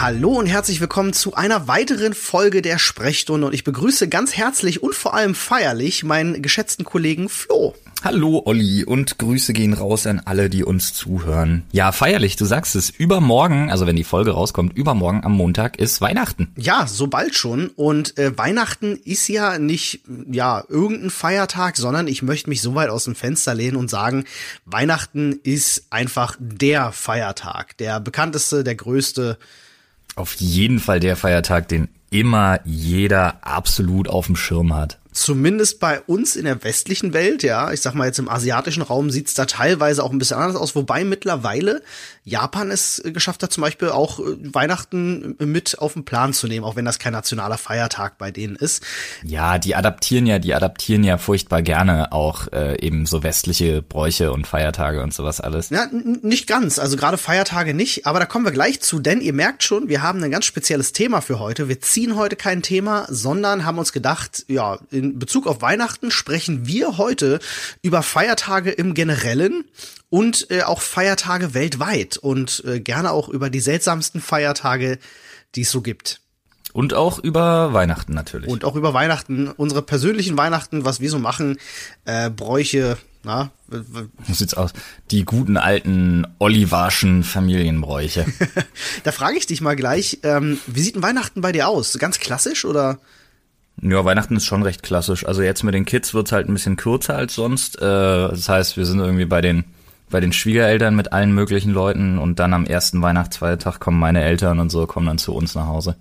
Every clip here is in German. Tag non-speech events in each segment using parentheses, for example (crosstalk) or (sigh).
Hallo und herzlich willkommen zu einer weiteren Folge der Sprechstunde und ich begrüße ganz herzlich und vor allem feierlich meinen geschätzten Kollegen Flo. Hallo Olli und Grüße gehen raus an alle, die uns zuhören. Ja, feierlich, du sagst es. Übermorgen, also wenn die Folge rauskommt, übermorgen am Montag ist Weihnachten. Ja, so bald schon. Und äh, Weihnachten ist ja nicht ja irgendein Feiertag, sondern ich möchte mich so weit aus dem Fenster lehnen und sagen, Weihnachten ist einfach der Feiertag, der bekannteste, der größte. Auf jeden Fall der Feiertag, den immer jeder absolut auf dem Schirm hat zumindest bei uns in der westlichen Welt, ja, ich sag mal jetzt im asiatischen Raum sieht's da teilweise auch ein bisschen anders aus, wobei mittlerweile Japan es geschafft hat, zum Beispiel auch äh, Weihnachten mit auf den Plan zu nehmen, auch wenn das kein nationaler Feiertag bei denen ist. Ja, die adaptieren ja, die adaptieren ja furchtbar gerne auch äh, eben so westliche Bräuche und Feiertage und sowas alles. Ja, nicht ganz, also gerade Feiertage nicht, aber da kommen wir gleich zu, denn ihr merkt schon, wir haben ein ganz spezielles Thema für heute. Wir ziehen heute kein Thema, sondern haben uns gedacht, ja, in Bezug auf Weihnachten sprechen wir heute über Feiertage im Generellen und äh, auch Feiertage weltweit und äh, gerne auch über die seltsamsten Feiertage, die es so gibt. Und auch über Weihnachten natürlich. Und auch über Weihnachten, unsere persönlichen Weihnachten, was wir so machen, äh, Bräuche, na? Wie sieht's aus? Die guten alten Olivarschen Familienbräuche. (laughs) da frage ich dich mal gleich, ähm, wie sieht ein Weihnachten bei dir aus? Ganz klassisch oder? Ja, Weihnachten ist schon recht klassisch. Also jetzt mit den Kids wird's halt ein bisschen kürzer als sonst. Äh, das heißt, wir sind irgendwie bei den bei den Schwiegereltern mit allen möglichen Leuten und dann am ersten Weihnachtsfeiertag kommen meine Eltern und so kommen dann zu uns nach Hause.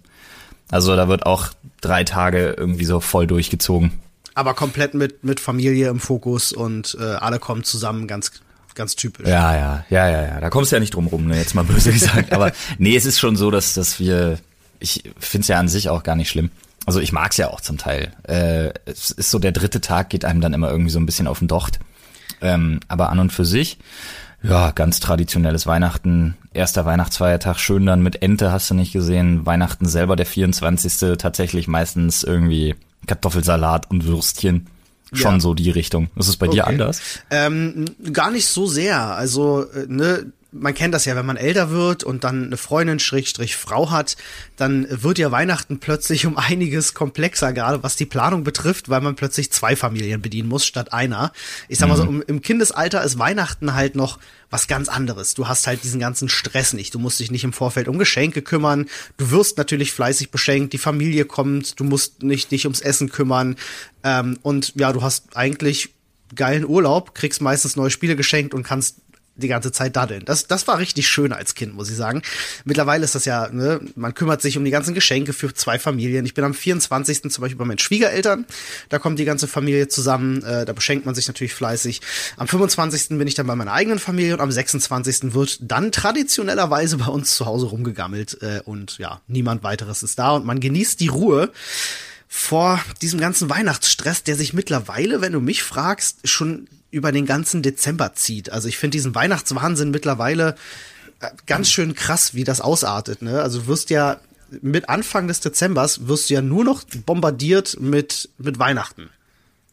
Also da wird auch drei Tage irgendwie so voll durchgezogen. Aber komplett mit mit Familie im Fokus und äh, alle kommen zusammen, ganz ganz typisch. Ja, ja, ja, ja, ja. Da kommst du ja nicht drum rum, ne? jetzt mal böse (laughs) gesagt. Aber nee, es ist schon so, dass dass wir, ich find's ja an sich auch gar nicht schlimm. Also ich mag's ja auch zum Teil. Äh, es ist so, der dritte Tag geht einem dann immer irgendwie so ein bisschen auf den Docht. Ähm, aber an und für sich, ja, ganz traditionelles Weihnachten. Erster Weihnachtsfeiertag, schön dann mit Ente, hast du nicht gesehen. Weihnachten selber, der 24. tatsächlich meistens irgendwie Kartoffelsalat und Würstchen. Schon ja. so die Richtung. Ist es bei okay. dir anders? Ähm, gar nicht so sehr. Also, äh, ne, man kennt das ja, wenn man älter wird und dann eine Freundin Schrägstrich Frau hat, dann wird ja Weihnachten plötzlich um einiges komplexer, gerade was die Planung betrifft, weil man plötzlich zwei Familien bedienen muss statt einer. Ich sag mal so, mhm. im Kindesalter ist Weihnachten halt noch was ganz anderes. Du hast halt diesen ganzen Stress nicht. Du musst dich nicht im Vorfeld um Geschenke kümmern. Du wirst natürlich fleißig beschenkt. Die Familie kommt. Du musst nicht dich ums Essen kümmern. Ähm, und ja, du hast eigentlich geilen Urlaub, kriegst meistens neue Spiele geschenkt und kannst die ganze Zeit daddeln. Das, das war richtig schön als Kind, muss ich sagen. Mittlerweile ist das ja, ne, man kümmert sich um die ganzen Geschenke für zwei Familien. Ich bin am 24. zum Beispiel bei meinen Schwiegereltern. Da kommt die ganze Familie zusammen. Äh, da beschenkt man sich natürlich fleißig. Am 25. bin ich dann bei meiner eigenen Familie und am 26. wird dann traditionellerweise bei uns zu Hause rumgegammelt. Äh, und ja, niemand weiteres ist da und man genießt die Ruhe vor diesem ganzen Weihnachtsstress, der sich mittlerweile, wenn du mich fragst, schon über den ganzen Dezember zieht. Also ich finde diesen Weihnachtswahnsinn mittlerweile äh, ganz schön krass, wie das ausartet. Ne? Also du wirst ja mit Anfang des Dezembers wirst du ja nur noch bombardiert mit, mit Weihnachten.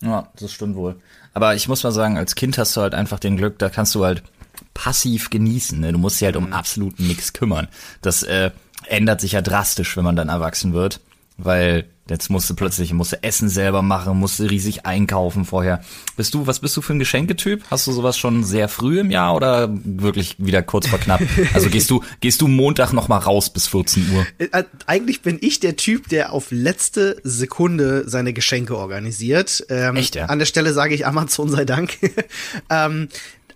Ja, das stimmt wohl. Aber ich muss mal sagen, als Kind hast du halt einfach den Glück, da kannst du halt passiv genießen. Ne? Du musst dich halt um mhm. absolut nichts kümmern. Das äh, ändert sich ja drastisch, wenn man dann erwachsen wird, weil Jetzt musst du plötzlich, musst du Essen selber machen, musst du riesig einkaufen vorher. Bist du, was bist du für ein Geschenketyp? Hast du sowas schon sehr früh im Jahr oder wirklich wieder kurz vor knapp? Also gehst du, (laughs) gehst du Montag noch mal raus bis 14 Uhr? Äh, äh, eigentlich bin ich der Typ, der auf letzte Sekunde seine Geschenke organisiert. Ähm, Echt, ja? An der Stelle sage ich Amazon sei Dank. (laughs) ähm,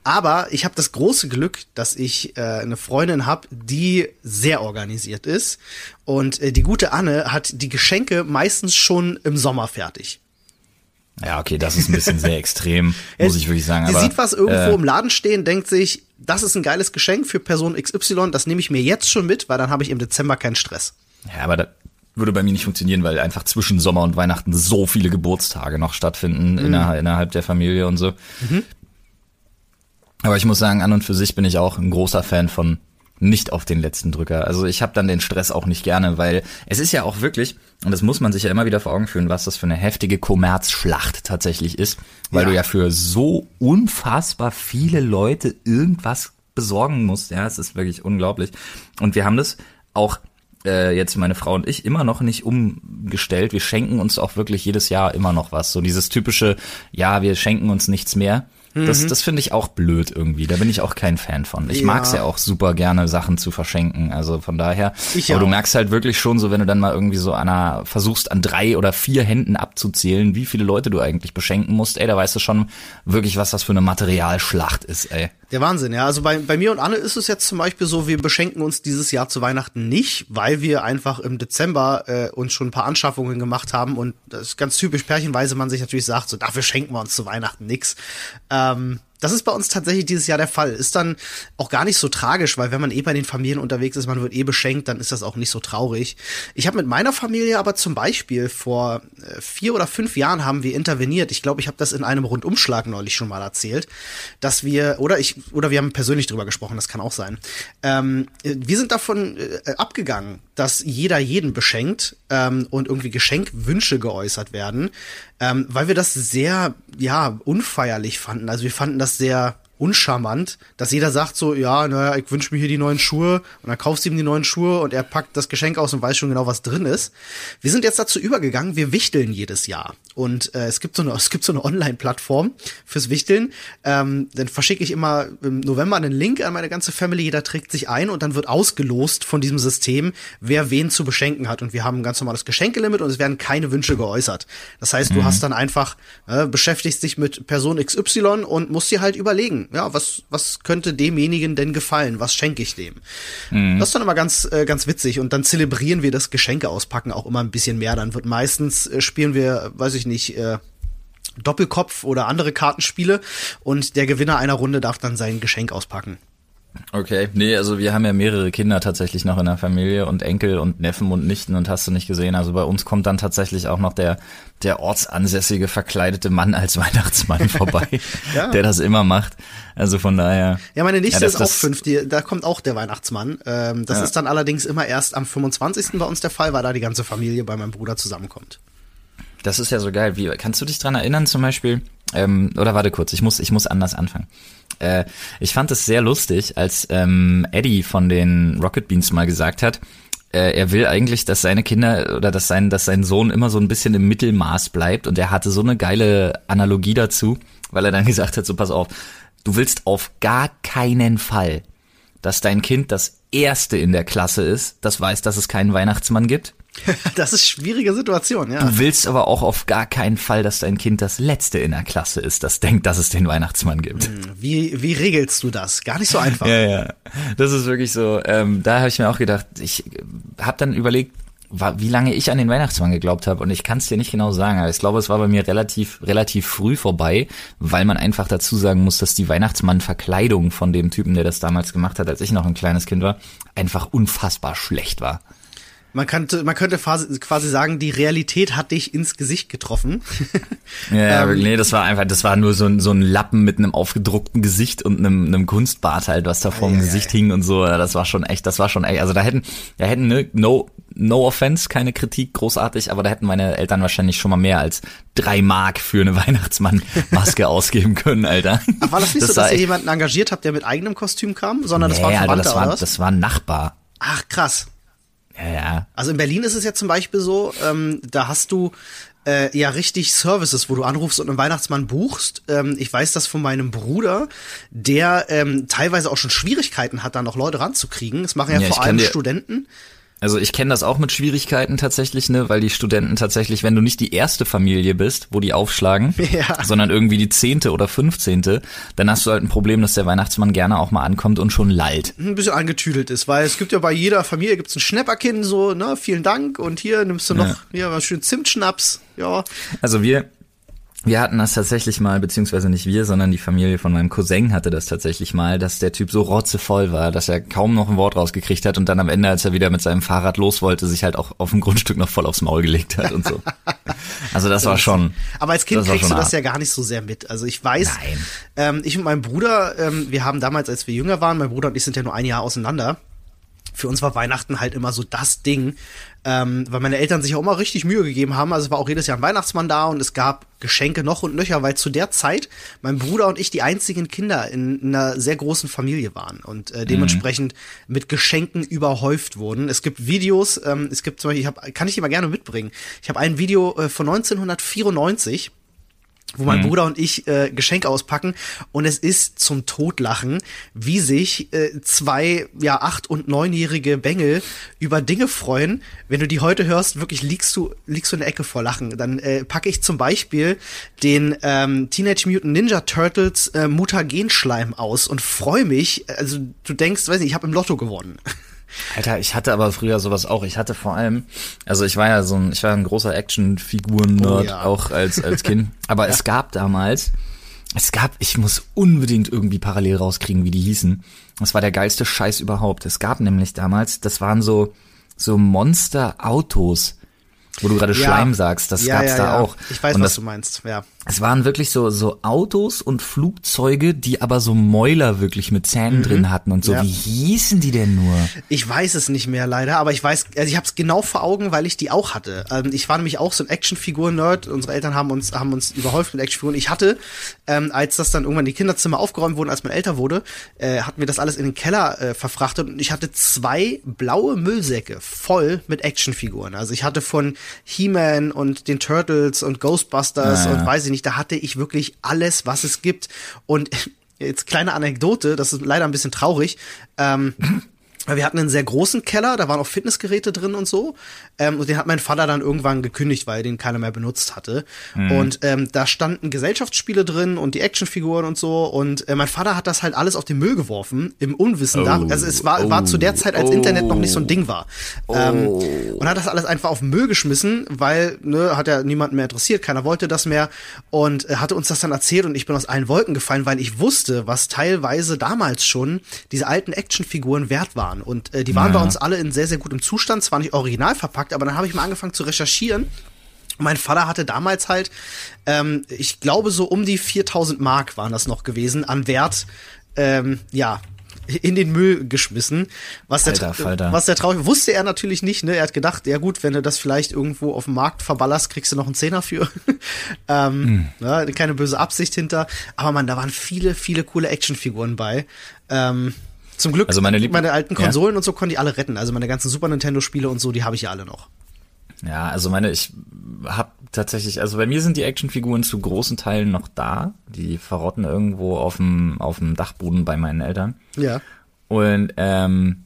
aber ich habe das große Glück, dass ich äh, eine Freundin habe, die sehr organisiert ist. Und äh, die gute Anne hat die Geschenke meistens schon im Sommer fertig. Ja, okay, das ist ein bisschen sehr extrem, (laughs) muss ich wirklich sagen. Sie aber, sieht was irgendwo äh, im Laden stehen, denkt sich, das ist ein geiles Geschenk für Person XY, das nehme ich mir jetzt schon mit, weil dann habe ich im Dezember keinen Stress. Ja, aber da würde bei mir nicht funktionieren, weil einfach zwischen Sommer und Weihnachten so viele Geburtstage noch stattfinden mhm. innerhalb, innerhalb der Familie und so. Mhm. Aber ich muss sagen, an und für sich bin ich auch ein großer Fan von nicht auf den letzten Drücker. Also ich habe dann den Stress auch nicht gerne, weil es ist ja auch wirklich, und das muss man sich ja immer wieder vor Augen führen, was das für eine heftige Kommerzschlacht tatsächlich ist, weil ja. du ja für so unfassbar viele Leute irgendwas besorgen musst. Ja, es ist wirklich unglaublich. Und wir haben das auch äh, jetzt meine Frau und ich immer noch nicht umgestellt. Wir schenken uns auch wirklich jedes Jahr immer noch was. So dieses typische, ja, wir schenken uns nichts mehr. Das, Mhm. das finde ich auch blöd irgendwie. Da bin ich auch kein Fan von. Ich mag's ja auch super gerne, Sachen zu verschenken. Also von daher. Ich aber du auch. merkst halt wirklich schon so, wenn du dann mal irgendwie so einer, versuchst an drei oder vier Händen abzuzählen, wie viele Leute du eigentlich beschenken musst, ey, da weißt du schon wirklich, was das für eine Materialschlacht ist, ey. Der Wahnsinn, ja. Also bei, bei mir und Anne ist es jetzt zum Beispiel so, wir beschenken uns dieses Jahr zu Weihnachten nicht, weil wir einfach im Dezember äh, uns schon ein paar Anschaffungen gemacht haben und das ist ganz typisch pärchenweise man sich natürlich sagt, so dafür schenken wir uns zu Weihnachten nix. Ähm, das ist bei uns tatsächlich dieses Jahr der Fall. Ist dann auch gar nicht so tragisch, weil wenn man eh bei den Familien unterwegs ist, man wird eh beschenkt, dann ist das auch nicht so traurig. Ich habe mit meiner Familie aber zum Beispiel vor äh, vier oder fünf Jahren haben wir interveniert. Ich glaube, ich habe das in einem Rundumschlag neulich schon mal erzählt, dass wir oder ich oder wir haben persönlich drüber gesprochen. Das kann auch sein. Ähm, äh, wir sind davon äh, abgegangen, dass jeder jeden beschenkt ähm, und irgendwie Geschenkwünsche geäußert werden, ähm, weil wir das sehr ja unfeierlich fanden. Also wir fanden das sehr uncharmant, dass jeder sagt so, ja, naja, ich wünsche mir hier die neuen Schuhe und dann kaufst du ihm die neuen Schuhe und er packt das Geschenk aus und weiß schon genau, was drin ist. Wir sind jetzt dazu übergegangen, wir wichteln jedes Jahr und äh, es gibt so eine, (laughs) es gibt so eine Online-Plattform fürs Wichteln. Ähm, dann verschicke ich immer im November einen Link an meine ganze Family, jeder trägt sich ein und dann wird ausgelost von diesem System, wer wen zu beschenken hat und wir haben ein ganz normales Geschenkelimit und es werden keine Wünsche geäußert. Das heißt, du hast dann einfach äh, beschäftigst dich mit Person XY und musst dir halt überlegen, ja, was, was könnte demjenigen denn gefallen? Was schenke ich dem? Das ist dann immer ganz, äh, ganz witzig. Und dann zelebrieren wir das Geschenke auspacken auch immer ein bisschen mehr. Dann wird meistens, äh, spielen wir, weiß ich nicht, äh, Doppelkopf oder andere Kartenspiele und der Gewinner einer Runde darf dann sein Geschenk auspacken. Okay, nee, also wir haben ja mehrere Kinder tatsächlich noch in der Familie und Enkel und Neffen und Nichten und hast du nicht gesehen. Also bei uns kommt dann tatsächlich auch noch der, der ortsansässige verkleidete Mann als (laughs) Weihnachtsmann vorbei, (laughs) Ja. der das immer macht. Also von daher. Ja, meine Nichte Ja, das- ist auch fünf, die, da kommt auch der Weihnachtsmann. Ähm, das Ja. ist dann allerdings immer erst am 25. bei uns der Fall, weil da die ganze Familie bei meinem Bruder zusammenkommt. Das ist ja so geil. Wie kannst du dich dran erinnern zum Beispiel? Ähm, oder warte kurz, ich muss, ich muss anders anfangen. Äh, ich fand es sehr lustig, als ähm, Eddie von den Rocket Beans mal gesagt hat, äh, er will eigentlich, dass seine Kinder oder dass sein, dass sein Sohn immer so ein bisschen im Mittelmaß bleibt. Und er hatte so eine geile Analogie dazu, weil er dann (laughs) gesagt hat: So pass auf, du willst auf gar keinen Fall, dass dein Kind das erste in der Klasse ist, das weiß, dass es keinen Weihnachtsmann gibt. (laughs) Das ist schwierige Situation, ja. Du willst aber auch auf gar keinen Fall, dass dein Kind das Letzte in der Klasse ist, das denkt, dass es den Weihnachtsmann gibt. Wie, wie regelst du das? Gar nicht so einfach. Ja, ja. Das ist wirklich so. Ähm, da habe ich mir auch gedacht, ich habe dann überlegt, wie lange ich an den Weihnachtsmann geglaubt habe und ich kann es dir nicht genau sagen, aber ich glaube, es war bei mir relativ relativ früh vorbei, weil man einfach dazu sagen muss, dass die Weihnachtsmann-Verkleidung von dem Typen, der das damals gemacht hat, als ich noch ein kleines Kind war, einfach unfassbar schlecht war. Man könnte, man könnte quasi sagen, die Realität hat dich ins Gesicht getroffen. (laughs) Ja, Ähm, nee, das war einfach, das war nur so ein, so ein Lappen mit einem aufgedruckten Gesicht und einem, einem Kunstbart halt, was da vor dem Ei, ei, Gesicht ei. hing und so. Das war schon echt, das war schon echt. Also da hätten, da hätten, ne, no, no offense, keine Kritik, großartig, aber da hätten meine Eltern wahrscheinlich schon mal mehr als drei Mark für eine (laughs) Weihnachtsmann-Maske (laughs) ausgeben können, Alter. Ach, war das nicht so, war dass ihr jemanden engagiert habt, der mit eigenem Kostüm kam, sondern das Nee, war ein Alter, Verwandter das war, das war ein Nachbar. Ach, krass. Ja, ja. Also in Berlin ist es ja zum Beispiel so, ähm, da hast du äh, ja richtig Services, wo du anrufst und einen Weihnachtsmann buchst. Ähm, ich weiß das von meinem Bruder, der ähm, teilweise auch schon Schwierigkeiten hat, da noch Leute ranzukriegen. Das machen ja, Ja, vor allem Studenten. Also ich kenne das auch mit Schwierigkeiten tatsächlich, ne, weil die Studenten tatsächlich, wenn du nicht die erste Familie bist, wo die aufschlagen, (laughs) Ja. sondern irgendwie die zehnte oder fünfzehnte, dann hast du halt ein Problem, dass der Weihnachtsmann gerne auch mal ankommt und schon lallt. ein bisschen angetüdelt ist, weil es gibt ja bei jeder Familie gibt's ein Schnäpperkin, so, ne, vielen Dank und hier nimmst du noch, Ja. hier was schön Zimtschnaps, ja. Also wir, wir hatten das tatsächlich mal, beziehungsweise nicht wir, sondern die Familie von meinem Cousin hatte das tatsächlich mal, dass der Typ so rotzevoll war, dass er kaum noch ein Wort rausgekriegt hat und dann am Ende, als er wieder mit seinem Fahrrad los wollte, sich halt auch auf dem Grundstück noch voll aufs Maul gelegt hat und so. (laughs) Also das war schon. Aber als Kind kriegst du das ja gar nicht so sehr mit. Also ich weiß, ähm, ich und mein Bruder, ähm, wir haben damals, als wir jünger waren, mein Bruder und ich sind ja nur ein Jahr auseinander. für uns war Weihnachten halt immer so das Ding, ähm, weil meine Eltern sich auch immer richtig Mühe gegeben haben. Also es war auch jedes Jahr ein Weihnachtsmann da und es gab Geschenke noch und nöcher, weil zu der Zeit mein Bruder und ich die einzigen Kinder in, in einer sehr großen Familie waren und äh, dementsprechend mhm. mit Geschenken überhäuft wurden. Es gibt Videos, ähm, es gibt zum Beispiel, ich hab, kann ich dir mal gerne mitbringen. Ich habe ein Video äh, von 1994 wo mein mhm. Bruder und ich äh, Geschenke auspacken und es ist zum Totlachen, wie sich äh, zwei ja acht und neunjährige Bengel über Dinge freuen. Wenn du die heute hörst, wirklich liegst du liegst du in der Ecke vor Lachen. Dann äh, packe ich zum Beispiel den ähm, Teenage Mutant Ninja Turtles äh, Mutagenschleim aus und freue mich. Also du denkst, weiß nicht, ich habe im Lotto gewonnen. (laughs) Alter, ich hatte aber früher sowas auch. Ich hatte vor allem, also ich war ja so ein, ich war ein großer Actionfiguren-Nerd, oh, ja. auch als, als Kind. (laughs) Aber ja. es gab damals, es gab, ich muss unbedingt irgendwie parallel rauskriegen, wie die hießen. Das war der geilste Scheiß überhaupt. Es gab nämlich damals, das waren so, so Monster-Autos. Wo du gerade ja. Schleim sagst, das gab's da auch. Ich weiß, Und was das, du meinst, ja. Es waren wirklich so, so Autos und Flugzeuge, die aber so Mäuler wirklich mit Zähnen mhm. drin hatten und so. Ja. Wie hießen die denn nur? Ich weiß es nicht mehr leider, aber ich weiß, also ich habe es genau vor Augen, weil ich die auch hatte. Ähm, ich war nämlich auch so ein Actionfigur-Nerd. Unsere Eltern haben uns, haben uns überhäuft mit Actionfiguren. Ich hatte, ähm, als das dann irgendwann die Kinderzimmer aufgeräumt wurden, als man älter wurde, äh, hatten wir das alles in den Keller äh, verfrachtet und ich hatte zwei blaue Müllsäcke voll mit Actionfiguren. Also ich hatte von He-Man und den Turtles und Ghostbusters naja. und weiß ich nicht, da hatte ich wirklich alles, was es gibt. Und (laughs) jetzt kleine Anekdote, das ist leider ein bisschen traurig. Ähm, (laughs) wir hatten einen sehr großen Keller, da waren auch Fitnessgeräte drin und so. Ähm, und den hat mein Vater dann irgendwann gekündigt, weil er den keiner mehr benutzt hatte. Mhm. Und ähm, da standen Gesellschaftsspiele drin und die Actionfiguren und so. Und äh, mein Vater hat das halt alles auf den Müll geworfen, im Unwissen. Oh. Da, also es war, oh. war zu der Zeit, als oh. Internet noch nicht so ein Ding war. Ähm, oh. und hat das alles einfach auf den Müll geschmissen, weil, ne, hat ja niemanden mehr interessiert, keiner wollte das mehr. Und äh, hatte uns das dann erzählt und ich bin aus allen Wolken gefallen, weil ich wusste, was teilweise damals schon diese alten Actionfiguren wert waren waren. Und äh, die waren ja. bei uns alle in sehr, sehr gutem Zustand, zwar nicht original verpackt, aber dann habe ich mal angefangen zu recherchieren. Mein Vater hatte damals halt, ähm, ich glaube so um die 4000 Mark waren das noch gewesen, an Wert, ähm, ja, in den Müll geschmissen. Was der, Alter, Falter. was der traurig wusste er natürlich nicht. Ne? Er hat gedacht, ja gut, wenn du das vielleicht irgendwo auf dem Markt verballerst, kriegst du noch einen Zehner für. (laughs) ähm, mm. ne? Keine böse Absicht hinter. Aber man, da waren viele, viele coole Actionfiguren bei. Ähm, zum Glück, also meine, meine alten Konsolen ja. und so konnte ich alle retten. Also meine ganzen Super Nintendo Spiele und so, die habe ich ja alle noch. Ja, also meine, ich habe tatsächlich, also bei mir sind die Actionfiguren zu großen Teilen noch da. Die verrotten irgendwo auf dem auf dem Dachboden bei meinen Eltern. Ja. Und ähm,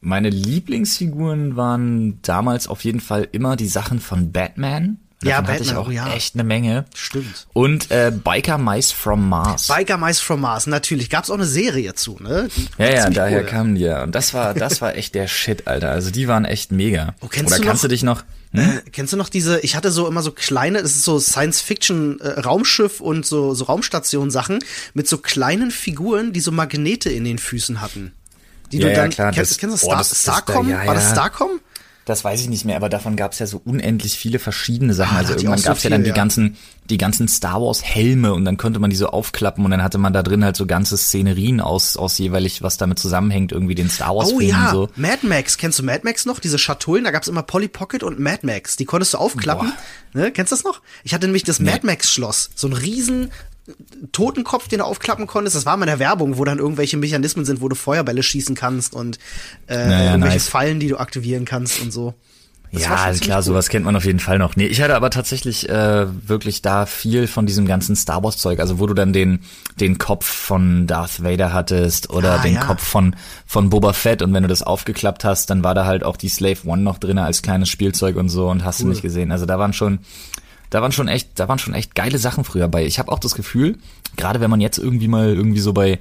meine Lieblingsfiguren waren damals auf jeden Fall immer die Sachen von Batman. Ja, Batman, hatte ich auch ja. echt eine Menge. Stimmt. Und äh, Biker Mice from Mars. Biker Mice from Mars, natürlich. Gab's auch eine Serie zu, ne? ja, ja, daher cool. kamen die ja. Und das war, das war echt der Shit, Alter. Also die waren echt mega. Oh, kennst Oder du kannst noch, du dich noch? Hm? Äh, kennst du noch diese, ich hatte so immer so kleine, das ist so Science-Fiction-Raumschiff äh, und so, so Raumstation-Sachen mit so kleinen Figuren, die so Magnete in den Füßen hatten. Die ja, du dann, ja, klar, kennst, das, kennst du Star, oh, das, Starcom? Das, ja, War das Starcom? Das weiß ich nicht mehr, aber davon gab es ja so unendlich viele verschiedene Sachen. Ah, also irgendwann gab es so ja dann die ja. ganzen, die ganzen Star Wars Helme und dann konnte man die so aufklappen und dann hatte man da drin halt so ganze Szenerien aus, aus jeweilig, was damit zusammenhängt, irgendwie den Star Wars Oh ja, so. Mad Max, kennst du Mad Max noch? Diese Schatullen, da gab's immer Polly Pocket und Mad Max. Die konntest du aufklappen. Ne? Kennst du das noch? Ich hatte nämlich das nee. Mad Max Schloss, so ein riesen Totenkopf, den du aufklappen konntest. Das war mal in der Werbung, wo dann irgendwelche Mechanismen sind, wo du Feuerbälle schießen kannst und äh, naja, irgendwelche nice. Fallen, die du aktivieren kannst und so. Das ja, klar, cool. sowas kennt man auf jeden Fall noch. Nee, ich hatte aber tatsächlich äh, wirklich da viel von diesem ganzen Star Wars Zeug, also wo du dann den den Kopf von Darth Vader hattest oder ah, den ja. Kopf von von Boba Fett und wenn du das aufgeklappt hast, dann war da halt auch die Slave One noch drinne als kleines Spielzeug und so und hast cool. du nicht gesehen. Also da waren schon da waren schon echt, da waren schon echt geile Sachen früher bei. Ich habe auch das Gefühl, gerade wenn man jetzt irgendwie mal irgendwie so bei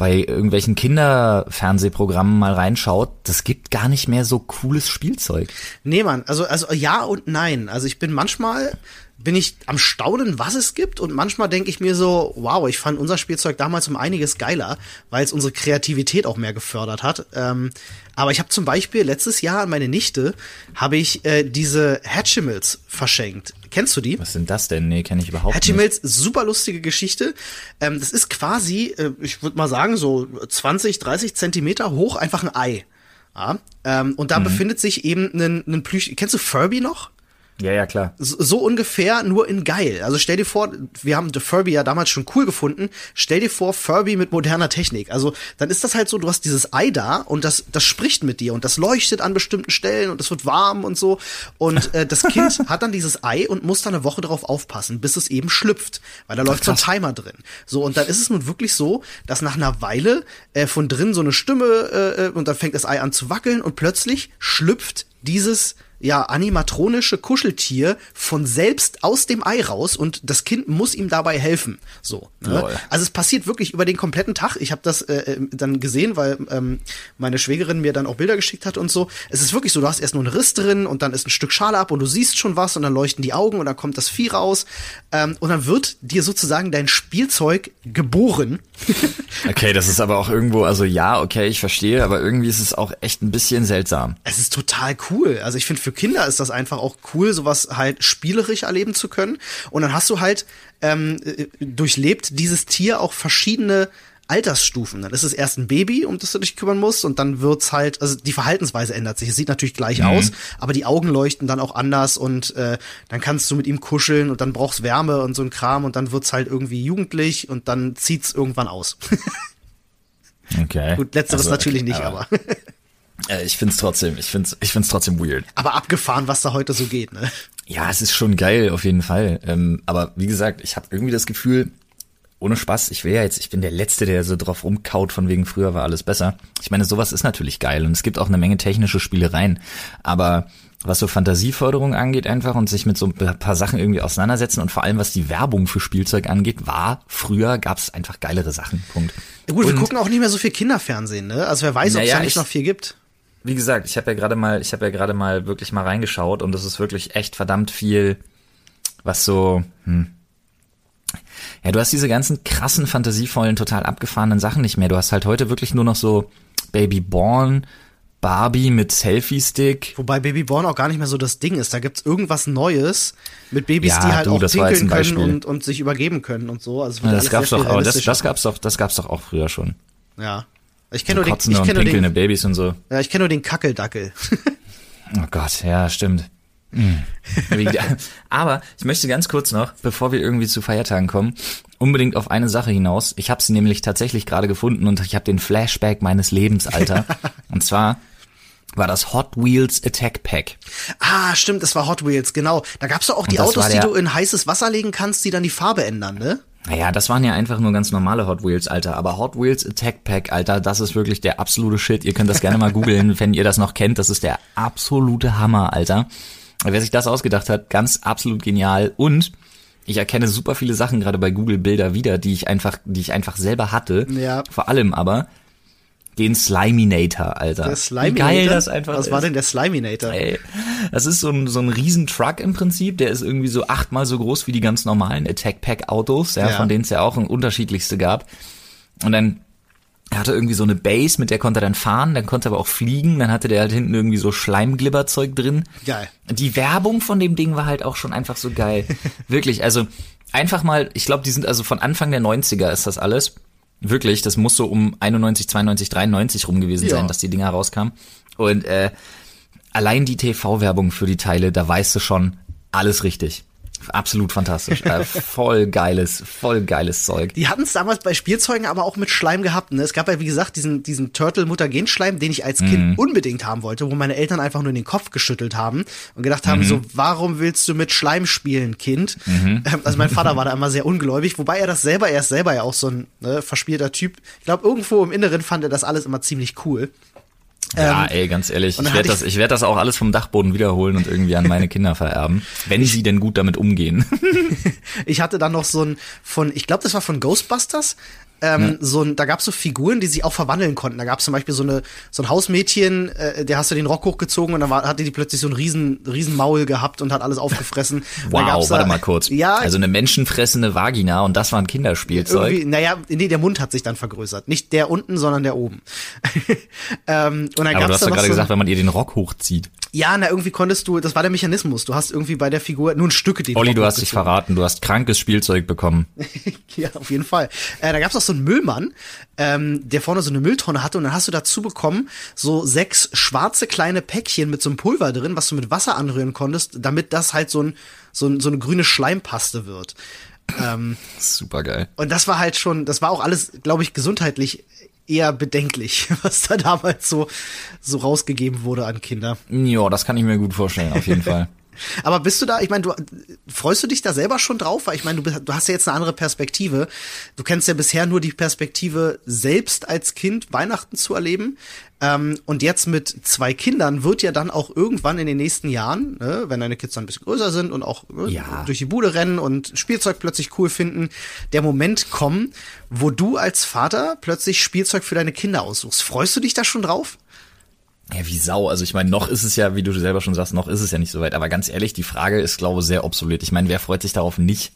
bei irgendwelchen Kinderfernsehprogrammen mal reinschaut, das gibt gar nicht mehr so cooles Spielzeug. Nee, Mann, also, also ja und nein. Also ich bin manchmal, bin ich am Staunen, was es gibt und manchmal denke ich mir so, wow, ich fand unser Spielzeug damals um einiges geiler, weil es unsere Kreativität auch mehr gefördert hat. Ähm, aber ich habe zum Beispiel letztes Jahr an meine Nichte habe ich äh, diese Hatchimals verschenkt. Kennst du die? Was sind das denn? Nee, kenne ich überhaupt Hatchie nicht. Mills, super lustige Geschichte. Ähm, das ist quasi, äh, ich würde mal sagen, so 20, 30 Zentimeter hoch, einfach ein Ei. Ja, ähm, und da befindet sich eben ein, ein Plüsch. Kennst du Furby noch? Ja, ja, klar. So ungefähr, nur in geil. Also stell dir vor, wir haben The Furby ja damals schon cool gefunden. Stell dir vor, Furby mit moderner Technik. Also dann ist das halt so, du hast dieses Ei da und das, das spricht mit dir und das leuchtet an bestimmten Stellen und es wird warm und so. Und äh, das Kind (laughs) hat dann dieses Ei und muss dann eine Woche darauf aufpassen, bis es eben schlüpft, weil da läuft so ein Timer drin. So, und dann ist es nun wirklich so, dass nach einer Weile äh, von drin so eine Stimme äh, äh, und dann fängt das Ei an zu wackeln und plötzlich schlüpft dieses ja, animatronische Kuscheltier von selbst aus dem Ei raus und das Kind muss ihm dabei helfen. So. Ne? Also es passiert wirklich über den kompletten Tag. Ich habe das äh, äh, dann gesehen, weil ähm, meine Schwägerin mir dann auch Bilder geschickt hat und so. Es ist wirklich so, du hast erst nur einen Riss drin und dann ist ein Stück Schale ab und du siehst schon was und dann leuchten die Augen und dann kommt das Vieh raus ähm, und dann wird dir sozusagen dein Spielzeug geboren. (laughs) Okay, das ist aber auch irgendwo, also ja, okay, ich verstehe, aber irgendwie ist es auch echt ein bisschen seltsam. Es ist total cool. Also ich finde, für Kinder ist das einfach auch cool, sowas halt spielerisch erleben zu können. Und dann hast du halt ähm, äh, durchlebt dieses Tier auch verschiedene Altersstufen. Dann ist es erst ein Baby, um das du dich kümmern musst, und dann wird's halt, also die Verhaltensweise ändert sich. Es sieht natürlich gleich aus, aber die Augen leuchten dann auch anders und äh, dann kannst du mit ihm kuscheln und dann brauchst Wärme und so ein Kram und dann wird's halt irgendwie jugendlich und dann zieht's irgendwann aus. (laughs) Okay. Gut, letzteres Also, natürlich okay, nicht, aber. aber Äh, ich find's trotzdem, ich find's, ich find's trotzdem weird. aber abgefahren, was da heute so geht, ne? Ja, es ist schon geil, auf jeden Fall. Ähm, aber wie gesagt, ich habe irgendwie das Gefühl, ohne Spaß, ich wäre ja jetzt, ich bin der Letzte, der so drauf rumkaut, von wegen früher war alles besser. Ich meine, sowas ist natürlich geil und es gibt auch eine Menge technische Spielereien. Aber was so Fantasieförderung angeht einfach und sich mit so ein paar Sachen irgendwie auseinandersetzen und vor allem was die Werbung für Spielzeug angeht, war früher gab's einfach geilere Sachen. Punkt. Ja, gut, wir Und- gucken auch nicht mehr so viel Kinderfernsehen, ne? Also wer weiß, ob es Naja, da nicht ich- noch viel gibt. Wie gesagt, ich habe ja gerade mal, ich habe ja gerade mal wirklich mal reingeschaut und es ist wirklich echt verdammt viel, was so, hm. Ja, du hast diese ganzen krassen, fantasievollen, total abgefahrenen Sachen nicht mehr. Du hast halt heute wirklich nur noch so Baby Born, Barbie mit Selfie-Stick. Wobei Babyborn auch gar nicht mehr so das Ding ist. Da gibt's irgendwas Neues mit Babys, Ja, die halt du, auch pinkeln können und, und sich übergeben können und so. Also Ja, das gab's doch, aber das, das gab's doch, das gab's doch auch früher schon. Ja. Ich kenne nur den, ich kenne nur den, Babys und so. ja, ich kenne nur den Kackeldackel. (laughs) Oh Gott, ja, stimmt. Hm. (laughs) Aber ich möchte ganz kurz noch, bevor wir irgendwie zu Feiertagen kommen, unbedingt auf eine Sache hinaus. Ich habe sie nämlich tatsächlich gerade gefunden und ich habe den Flashback meines Lebens, Alter. (laughs) und zwar war das Hot Wheels Attack Pack. ah, stimmt, das war Hot Wheels, genau. Da gab's doch auch die Autos, die du in heißes Wasser legen kannst, die dann die Farbe ändern, ne? Naja, das waren ja einfach nur ganz normale Hot Wheels, Alter. Aber Hot Wheels Attack Pack, Alter, das ist wirklich der absolute Shit. Ihr könnt das gerne mal googeln, (laughs) wenn ihr das noch kennt. Das ist der absolute Hammer, Alter. Wer sich das ausgedacht hat, ganz absolut genial. Und ich erkenne super viele Sachen gerade bei Google Bilder wieder, die ich einfach, die ich einfach selber hatte. Ja. Vor allem aber den Sliminator, Alter. Der Wie Sliminator. geil das einfach Was ist. war denn der Sliminator? Ey, das ist so ein, so ein riesen Truck im Prinzip, der ist irgendwie so achtmal so groß wie die ganz normalen Attack Pack Autos, ja, Ja. von denen es ja auch ein unterschiedlichste gab. Und dann hatte er irgendwie so eine Base, mit der konnte er dann fahren, dann konnte er aber auch fliegen, dann hatte der halt hinten irgendwie so Schleimglibberzeug drin. Geil. Die Werbung von dem Ding war halt auch schon einfach so geil. (laughs) Wirklich, also einfach mal, ich glaube, die sind also von Anfang der 90er ist das alles. Wirklich, das muss so um 91, 92, 93 rum gewesen Ja. sein, dass die Dinger rauskamen. Und äh, allein die TV-Werbung für die Teile, da weißt du schon alles richtig. Absolut fantastisch. äh, voll geiles, voll geiles Zeug. Die hatten es damals bei Spielzeugen aber auch mit Schleim gehabt. Ne? Es gab ja, wie gesagt, diesen, diesen Turtle-Mutagen-Schleim, den ich als. Kind unbedingt haben wollte, wo meine Eltern einfach nur in den Kopf geschüttelt haben und gedacht haben, Mhm. so, warum willst du mit Schleim spielen, Kind? Ähm, (laughs) Also mein Vater war da immer sehr ungläubig, wobei er das selber, er ist selber ja auch so ein ne, verspielter Typ. Ich glaube, irgendwo im Inneren fand er das alles immer ziemlich cool. Ja, Ähm, ey, ganz ehrlich, ich werde das, ich werde das auch alles vom Dachboden wiederholen und irgendwie an meine Kinder vererben, (laughs) wenn sie denn gut damit umgehen. (laughs) Ich hatte dann noch so ein von, ich glaube, das war von Ghostbusters, ähm, ja. so ein, da gab's so Figuren, die sich auch verwandeln konnten. Da gab's zum Beispiel so eine so ein Hausmädchen, äh, der hast du den Rock hochgezogen und dann war, hatte die plötzlich so ein riesen riesen Maul gehabt und hat alles aufgefressen. (laughs) wow, warte mal kurz. Ja, also eine menschenfressende Vagina und das war ein Kinderspielzeug. Naja, nee, der Mund hat sich dann vergrößert, nicht der unten, sondern der oben. (laughs) ähm, und dann Aber gab's du hast doch gerade so gesagt, wenn man ihr den Rock hochzieht. Ja, na irgendwie konntest du, das war der Mechanismus. Du hast irgendwie bei der Figur nun Stücke, die Olli, du hast dich verraten, du hast krankes Spielzeug bekommen. (laughs) ja, auf jeden Fall. Äh, da gab's auch so einen Müllmann, ähm, der vorne so eine Mülltonne hatte und dann hast du dazu bekommen so sechs schwarze kleine Päckchen mit so einem Pulver drin, was du mit Wasser anrühren konntest, damit das halt so ein so, ein, so eine grüne Schleimpaste wird. Ähm, Super geil. Und das war halt schon, das war auch alles, glaube ich, gesundheitlich eher bedenklich, (laughs) was da damals so, so rausgegeben wurde an Kinder. Ja, das kann ich mir gut vorstellen, auf jeden (laughs) Fall. Aber bist du da, ich meine, du freust du dich da selber schon drauf? Weil ich meine, du, du hast ja jetzt eine andere Perspektive. Du kennst ja bisher nur die Perspektive, selbst als Kind Weihnachten zu erleben. Ähm, und jetzt mit zwei Kindern wird ja dann auch irgendwann in den nächsten Jahren, ne, wenn deine Kids dann ein bisschen größer sind und auch ne, ja. durch die Bude rennen und Spielzeug plötzlich cool finden, der Moment kommen, wo du als Vater plötzlich Spielzeug für deine Kinder aussuchst. Freust du dich da schon drauf? Ja, wie Sau. Also ich meine, noch ist es ja, wie du selber schon sagst, noch ist es ja nicht so weit. Aber ganz ehrlich, die Frage ist, glaube ich, sehr obsolet. Ich meine, wer freut sich darauf nicht?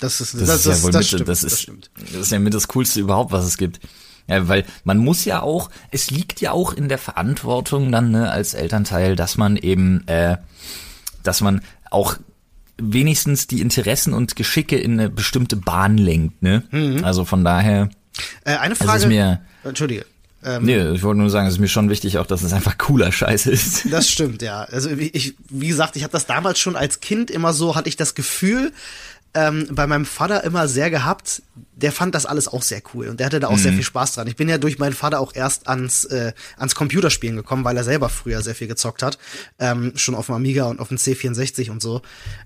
Das ist, das, das ist ja wohl das, mit, stimmt, das, ist, das ist ja mit das Coolste überhaupt, was es gibt. Ja, weil man muss ja auch, es liegt ja auch in der Verantwortung dann ne, als Elternteil, dass man eben, äh, dass man auch wenigstens die Interessen und Geschicke in eine bestimmte Bahn lenkt. Ne? Mhm. Also von daher. Äh, eine Frage. Ist mir, Entschuldige. Ähm, nee, ich wollte nur sagen, es ist mir schon wichtig auch, dass es einfach cooler Scheiß ist. Das stimmt, ja. Also ich, wie gesagt, ich habe das damals schon als Kind immer so, hatte ich das Gefühl, ähm, bei meinem Vater immer sehr gehabt. Der fand das alles auch sehr cool und der hatte da auch mhm. sehr viel Spaß dran. Ich bin ja durch meinen Vater auch erst ans, äh, ans Computerspielen gekommen, weil er selber früher sehr viel gezockt hat. Ähm, schon auf dem Amiga und auf dem C64 und so.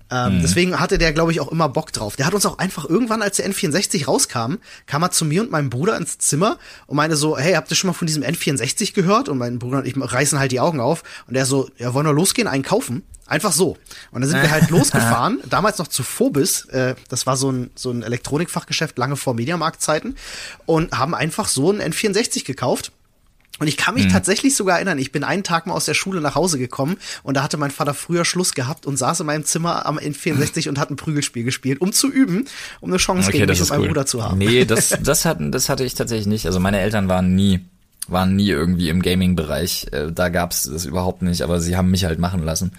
Ähm, mhm. Deswegen hatte der, glaube ich, auch immer Bock drauf. Der hat uns auch einfach irgendwann, als der N64 rauskam, kam er zu mir und meinem Bruder ins Zimmer und meinte so, hey, habt ihr schon mal von diesem N64 gehört? Und mein Bruder und ich reißen halt die Augen auf. Und er so, ja, wollen wir losgehen, einen kaufen? Einfach so. Und dann sind wir halt (laughs) losgefahren, damals noch zu Phobis, äh, das war so ein, so ein Elektronikfachgeschäft lange vor Mediamarktzeiten und haben einfach so ein N64 gekauft. Und ich kann mich mhm. tatsächlich sogar erinnern, ich bin einen Tag mal aus der Schule nach Hause gekommen und da hatte mein Vater früher Schluss gehabt und saß in meinem Zimmer am N64 und hat ein Prügelspiel gespielt, um zu üben, um eine Chance okay, gegen mich und meinen cool. Bruder zu haben. Nee, das, (laughs) das, hatten, das hatte ich tatsächlich nicht. Also meine Eltern waren nie waren nie irgendwie im Gaming-Bereich. Äh, da gab's das überhaupt nicht, aber sie haben mich halt machen lassen.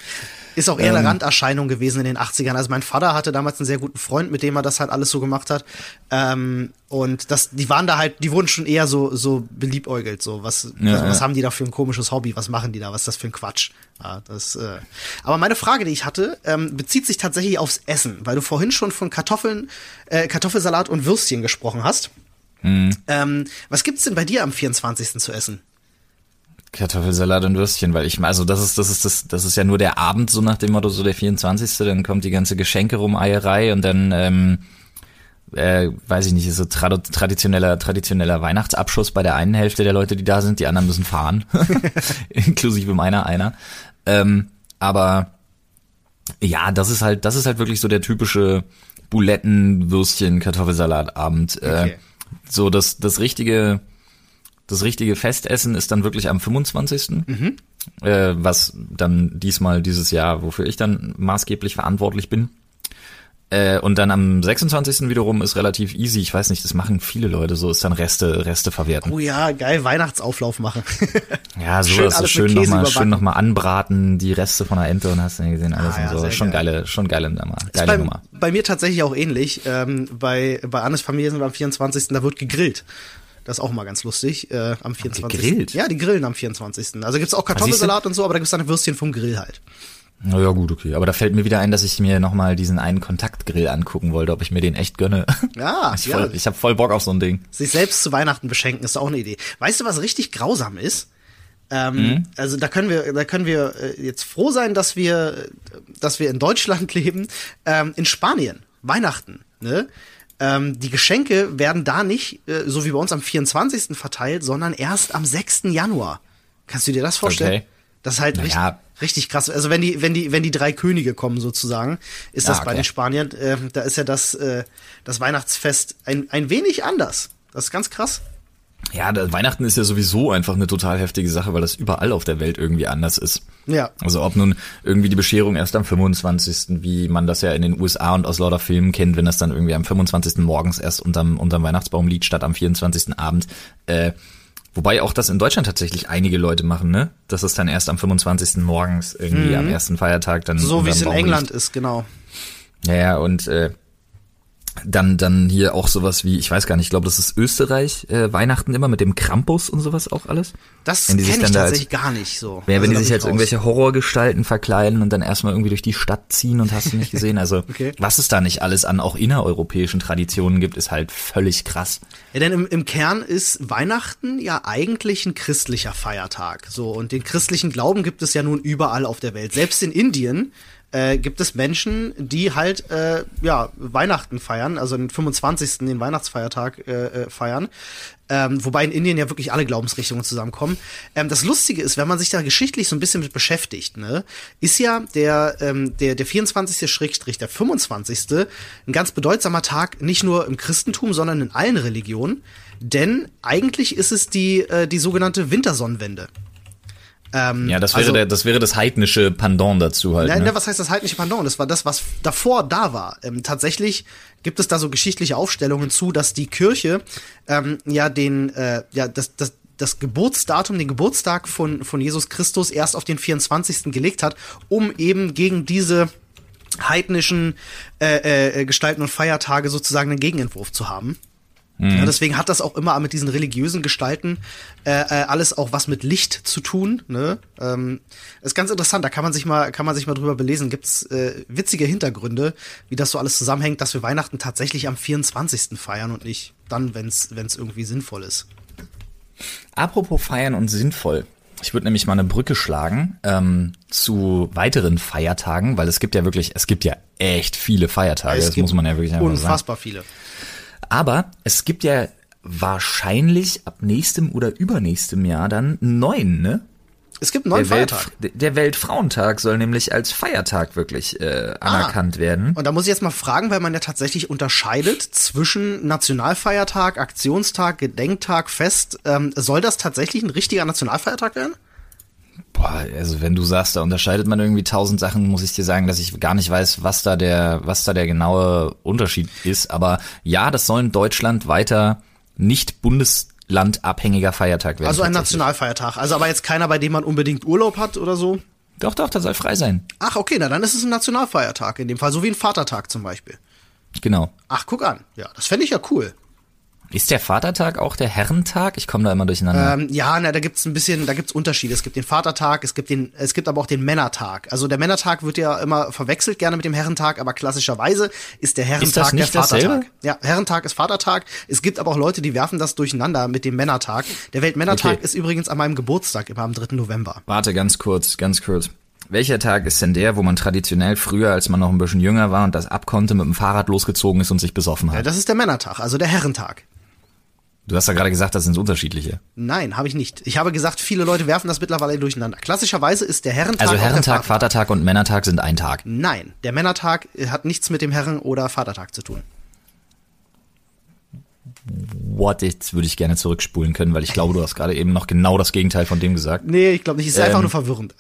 Ist auch eher ähm, eine Randerscheinung gewesen in den 80ern. Also mein Vater hatte damals einen sehr guten Freund, mit dem er das halt alles so gemacht hat. Ähm, und das, die waren da halt, die wurden schon eher so, so beliebäugelt, so, was, ja, was, was ja. haben die da für ein komisches Hobby? Was machen die da? Was ist das für ein Quatsch? Ja, das, äh. Aber meine Frage, die ich hatte, ähm, bezieht sich tatsächlich aufs Essen, weil du vorhin schon von Kartoffeln, äh, Kartoffelsalat und Würstchen gesprochen hast. Mhm. Ähm, was gibt's denn bei dir am 24. zu essen? Kartoffelsalat und Würstchen, weil ich also das ist das ist das das ist ja nur der Abend so nach dem Motto so der 24. dann kommt die ganze Geschenke rum Eierei und dann ähm, äh, weiß ich nicht, ist so trad traditioneller traditioneller Weihnachtsabschuss bei der einen Hälfte der Leute, die da sind, die anderen müssen fahren, (laughs) (laughs) inklusive meiner einer. Ähm, aber ja, das ist halt das ist halt wirklich so der typische Buletten Würstchen Kartoffelsalatabend. Äh, okay. Äh, so das das richtige das richtige Festessen ist dann wirklich am 25. Mhm. Äh, was dann diesmal dieses Jahr, wofür ich dann maßgeblich verantwortlich bin. Äh, und dann am 26. wiederum ist relativ easy. Ich weiß nicht, das machen viele Leute so, ist dann Reste, Reste verwerten. Oh ja, geil, Weihnachtsauflauf machen. (laughs) ja, so schön, ist so schön nochmal, schön nochmal anbraten, die Reste von der Ente und hast du ja gesehen, alles ah, und so. Schon geil. geile, schon geile Nummer. Geile bei, Nummer. Bei mir tatsächlich auch ähnlich. Ähm, bei, bei Annes Familie sind wir am 24. Da wird gegrillt. Das ist auch mal ganz lustig. Äh, am 24. Gegrillt? Ja, die grillen am 24. Also gibt's auch Kartoffelsalat und so, aber da gibt's dann Würstchen vom Grill halt. Na ja, gut, okay. Aber da fällt mir wieder ein, dass ich mir nochmal diesen einen Kontaktgrill angucken wollte, ob ich mir den echt gönne. Ja, (laughs) ich, voll, ja. ich hab voll Bock auf so ein Ding. Sich selbst zu Weihnachten beschenken ist auch eine Idee. Weißt du, was richtig grausam ist? Ähm, mhm. Also da können wir, da können wir äh, jetzt froh sein, dass wir, dass wir in Deutschland (laughs) leben. Ähm, in Spanien Weihnachten, ne? Ähm, die Geschenke werden da nicht, äh, so wie bei uns am 24. verteilt, sondern erst am 6. Januar. Kannst du dir das vorstellen? Okay. Das ist halt naja, Richtig krass. Also wenn die, wenn die, wenn die drei Könige kommen sozusagen, ist das Ah, bei okay. den Spaniern, äh, da ist ja das, äh, das Weihnachtsfest ein, ein wenig anders. Das ist ganz krass. Ja, das Weihnachten ist ja sowieso einfach eine total heftige Sache, weil das überall auf der Welt irgendwie anders ist. Ja. Also ob nun irgendwie die Bescherung erst am 25., wie man das ja in den USA und aus lauter Filmen kennt, wenn das dann irgendwie am 25. morgens erst unterm, unterm Weihnachtsbaum liegt, statt am 24. Abend. Äh, wobei auch das in Deutschland tatsächlich einige Leute machen, ne? Dass es dann erst am 25. morgens irgendwie am ersten Feiertag dann Mhm. So wie es in England liegt. ist, genau. Ja, ja, und äh, dann dann hier auch sowas wie, ich weiß gar nicht, ich glaube, das ist Österreich, äh, Weihnachten immer mit dem Krampus und sowas auch alles. Das kenne ich dann da als- tatsächlich gar nicht so. Ja, Also wenn die sich als raus. irgendwelche Horrorgestalten verkleiden und dann erstmal irgendwie durch die Stadt ziehen und hast du nicht gesehen. Also (laughs) Okay. was es da nicht alles an auch innereuropäischen Traditionen gibt, ist halt völlig krass. Ja, denn im, im Kern ist Weihnachten ja eigentlich ein christlicher Feiertag. So, und den christlichen Glauben gibt es ja nun überall auf der Welt. Selbst in Indien äh, gibt es Menschen, die halt äh, ja Weihnachten feiern, also den 25. den Weihnachtsfeiertag äh, äh, feiern. Ähm, wobei in Indien ja wirklich alle Glaubensrichtungen zusammenkommen. Ähm, das Lustige ist, wenn man sich da geschichtlich so ein bisschen mit beschäftigt, ne, ist ja der, ähm, der, der 24. Schrägstrich, der 25. ein ganz bedeutsamer Tag, nicht nur im Christentum, sondern in allen Religionen. Denn eigentlich ist es die, äh, die sogenannte Wintersonnenwende. Ähm, Ja, das wäre also- der, das wäre das heidnische Pendant dazu halt. ja, ne? was heißt das heidnische Pardon? Das war das, was davor da war. Ähm, tatsächlich gibt es da so geschichtliche Aufstellungen zu, dass die Kirche ähm, ja den, äh, ja, das, das, das Geburtsdatum, den Geburtstag von, von Jesus Christus erst auf den 24. gelegt hat, um eben gegen diese heidnischen äh, äh, Gestalten und Feiertage sozusagen einen Gegenentwurf zu haben. Ja, deswegen hat das auch immer mit diesen religiösen Gestalten äh, äh, alles auch was mit Licht zu tun. Ne? Ähm, ist ganz interessant. Da kann man sich mal kann man sich mal drüber belesen. Gibt's äh, witzige Hintergründe, wie das so alles zusammenhängt, dass wir Weihnachten tatsächlich am 24. feiern und nicht dann, wenn's wenn's irgendwie sinnvoll ist. Apropos feiern und sinnvoll. Ich würde nämlich mal eine Brücke schlagen ähm, zu weiteren Feiertagen, weil es gibt ja wirklich, es gibt ja echt viele Feiertage, Es das gibt muss man ja wirklich einfach sagen. unfassbar viele. Aber es gibt ja wahrscheinlich ab nächstem oder übernächstem Jahr dann neuen, ne? Es gibt einen neuen Der, Welt, Feiertag. der Weltfrauentag soll nämlich als Feiertag wirklich äh, anerkannt werden. Und da muss ich jetzt mal fragen, weil man ja tatsächlich unterscheidet zwischen Nationalfeiertag, Aktionstag, Gedenktag, Fest. Ähm, soll das tatsächlich ein richtiger Nationalfeiertag werden? Boah, also wenn du sagst, da unterscheidet man irgendwie tausend Sachen, muss ich dir sagen, dass ich gar nicht weiß, was da der, was da der genaue Unterschied ist. Aber ja, das soll in Deutschland weiter nicht bundeslandabhängiger Feiertag werden. Also ein. Nationalfeiertag. Also aber jetzt keiner, bei dem man unbedingt Urlaub hat oder so. Doch, doch, das soll frei sein. Ach, okay, na dann ist es ein Nationalfeiertag in dem Fall, so wie ein Vatertag zum Beispiel. Genau. Ach, guck an. Ja, das fände ich ja cool. Ist der Vatertag auch der Herrentag? Ich komme da immer durcheinander. Ähm, ja, na, da gibt's ein bisschen, da gibt's Unterschiede. Es gibt den Vatertag, es gibt den, es gibt aber auch den Männertag. Also der Männertag wird ja immer verwechselt gerne mit dem Herrentag, aber klassischerweise ist der Herrentag das nicht der Vatertag. dasselbe? Ja, Herrentag ist Vatertag. Es gibt aber auch Leute, die werfen das durcheinander mit dem Männertag. Der Weltmännertag Okay. ist übrigens an meinem Geburtstag, immer am 3. November. Warte, ganz kurz, ganz kurz. Welcher Tag ist denn der, wo man traditionell früher, als man noch ein bisschen jünger war und das abkonnte, mit dem Fahrrad losgezogen ist und sich besoffen hat? Ja, das ist der Männertag, also der Herrentag. Du hast ja gerade gesagt, das sind unterschiedliche. Nein, habe ich nicht. Ich habe gesagt, viele Leute werfen das mittlerweile durcheinander. Klassischerweise ist der Herrentag Also Herrentag, Vater- Vatertag und Männertag sind ein Tag. Nein, der Männertag äh, hat nichts mit dem Herren- oder Vatertag zu tun. What? Jetzt würde ich gerne zurückspulen können, weil ich glaube, du hast gerade eben noch genau das Gegenteil von dem gesagt. Nee, ich glaube nicht. Es ist einfach Ähm, nur verwirrend.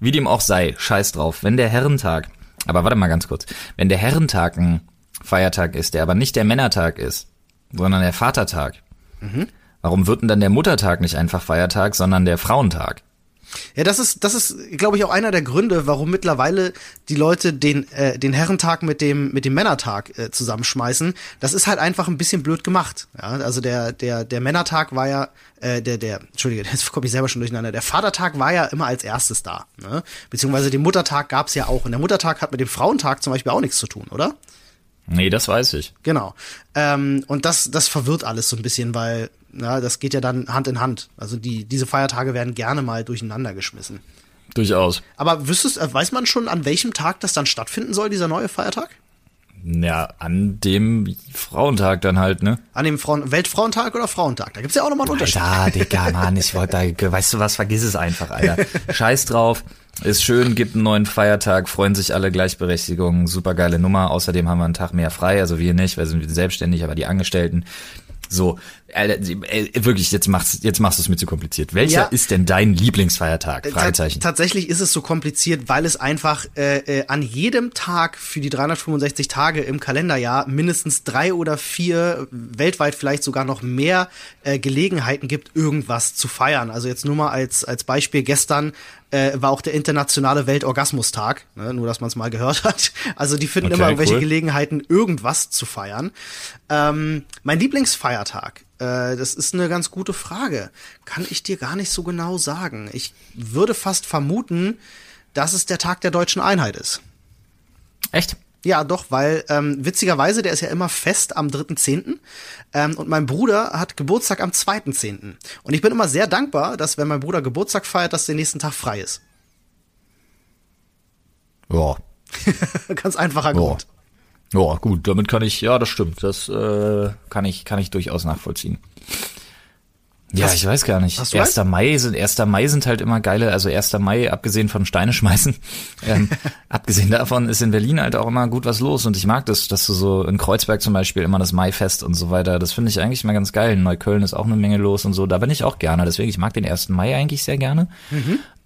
Wie dem auch sei, scheiß drauf. Wenn der Herrentag, aber warte mal ganz kurz, wenn der Herrentag ein Feiertag ist, der aber nicht der Männertag ist, sondern der Vatertag, warum wird denn dann der Muttertag nicht einfach Feiertag, sondern der Frauentag? Ja, das ist, das ist, glaube ich, auch einer der Gründe, warum mittlerweile die Leute den, äh, den Herrentag mit dem, mit dem Männertag äh, zusammenschmeißen. Das ist halt einfach ein bisschen blöd gemacht. Ja, also der, der, der Männertag war ja, äh, der, der, Entschuldige, (laughs) jetzt komme ich selber schon durcheinander. Der Vatertag war ja immer als erstes da. Ne? Beziehungsweise den Muttertag gab's ja auch. Und der Muttertag hat mit dem Frauentag zum Beispiel auch nichts zu tun, oder? Nee, das weiß ich. Genau. Ähm, und das, das verwirrt alles so ein bisschen, weil, na, das geht ja dann Hand in Hand. Also die, diese Feiertage werden gerne mal durcheinander geschmissen. Durchaus. Aber wüsstest, äh, weiß man schon, an welchem Tag das dann stattfinden soll, dieser neue Feiertag? Ja, an dem Frauentag dann halt, ne? An dem Frauen Weltfrauentag oder Frauentag? Da gibt's ja auch nochmal einen Unterschied. Alter, Digga, Mann, ich wollte da, weißt du was, vergiss es einfach, Alter. Scheiß drauf. Ist schön, gibt einen neuen Feiertag, freuen sich alle Gleichberechtigung, super geile Nummer. Außerdem haben wir einen Tag mehr frei, also wir nicht, wir sind selbstständig, aber die Angestellten. So, äh, wirklich, jetzt machst, jetzt machst du es mir zu kompliziert. Welcher Ja. ist denn dein Lieblingsfeiertag? Äh, Fragezeichen. Ta tatsächlich ist es so kompliziert, weil es einfach äh, äh, an jedem Tag für die 365 Tage im Kalenderjahr mindestens drei oder vier, weltweit vielleicht sogar noch mehr äh, Gelegenheiten gibt, irgendwas zu feiern. Also jetzt nur mal als, als Beispiel, gestern äh, war auch der internationale Weltorgasmustag, ne, nur dass man es mal gehört hat. (laughs) Also die finden Okay, immer irgendwelche cool. Gelegenheiten, irgendwas zu feiern. Ähm, mein Lieblingsfeiertag, äh, das ist eine ganz gute Frage. Kann ich dir gar nicht so genau sagen. Ich würde fast vermuten, dass es der Tag der deutschen Einheit ist. Echt? Ja, doch, weil ähm, witzigerweise, der ist ja immer fest am 3.10. Ähm, und mein Bruder hat Geburtstag am 2.10. Und ich bin immer sehr dankbar, dass wenn mein Bruder Geburtstag feiert, dass der nächsten Tag frei ist. Ja. (laughs) Ganz einfacher Ja. Grund. Ja, gut, damit kann ich, ja, das stimmt. Das äh, kann ich, kann ich durchaus nachvollziehen. Ja, Hast- ich weiß gar nicht. hast du 1. Mai sind 1. Mai sind halt immer geile, also 1. Mai, abgesehen von Steine schmeißen, (laughs) ähm, (laughs) abgesehen davon ist in Berlin halt auch immer gut was los und ich mag das, dass du so in Kreuzberg zum Beispiel immer das Maifest und so weiter, das finde ich eigentlich immer ganz geil. In Neukölln ist auch eine Menge los und so, da bin ich auch gerne, deswegen, ich mag den 1. Mai eigentlich sehr gerne.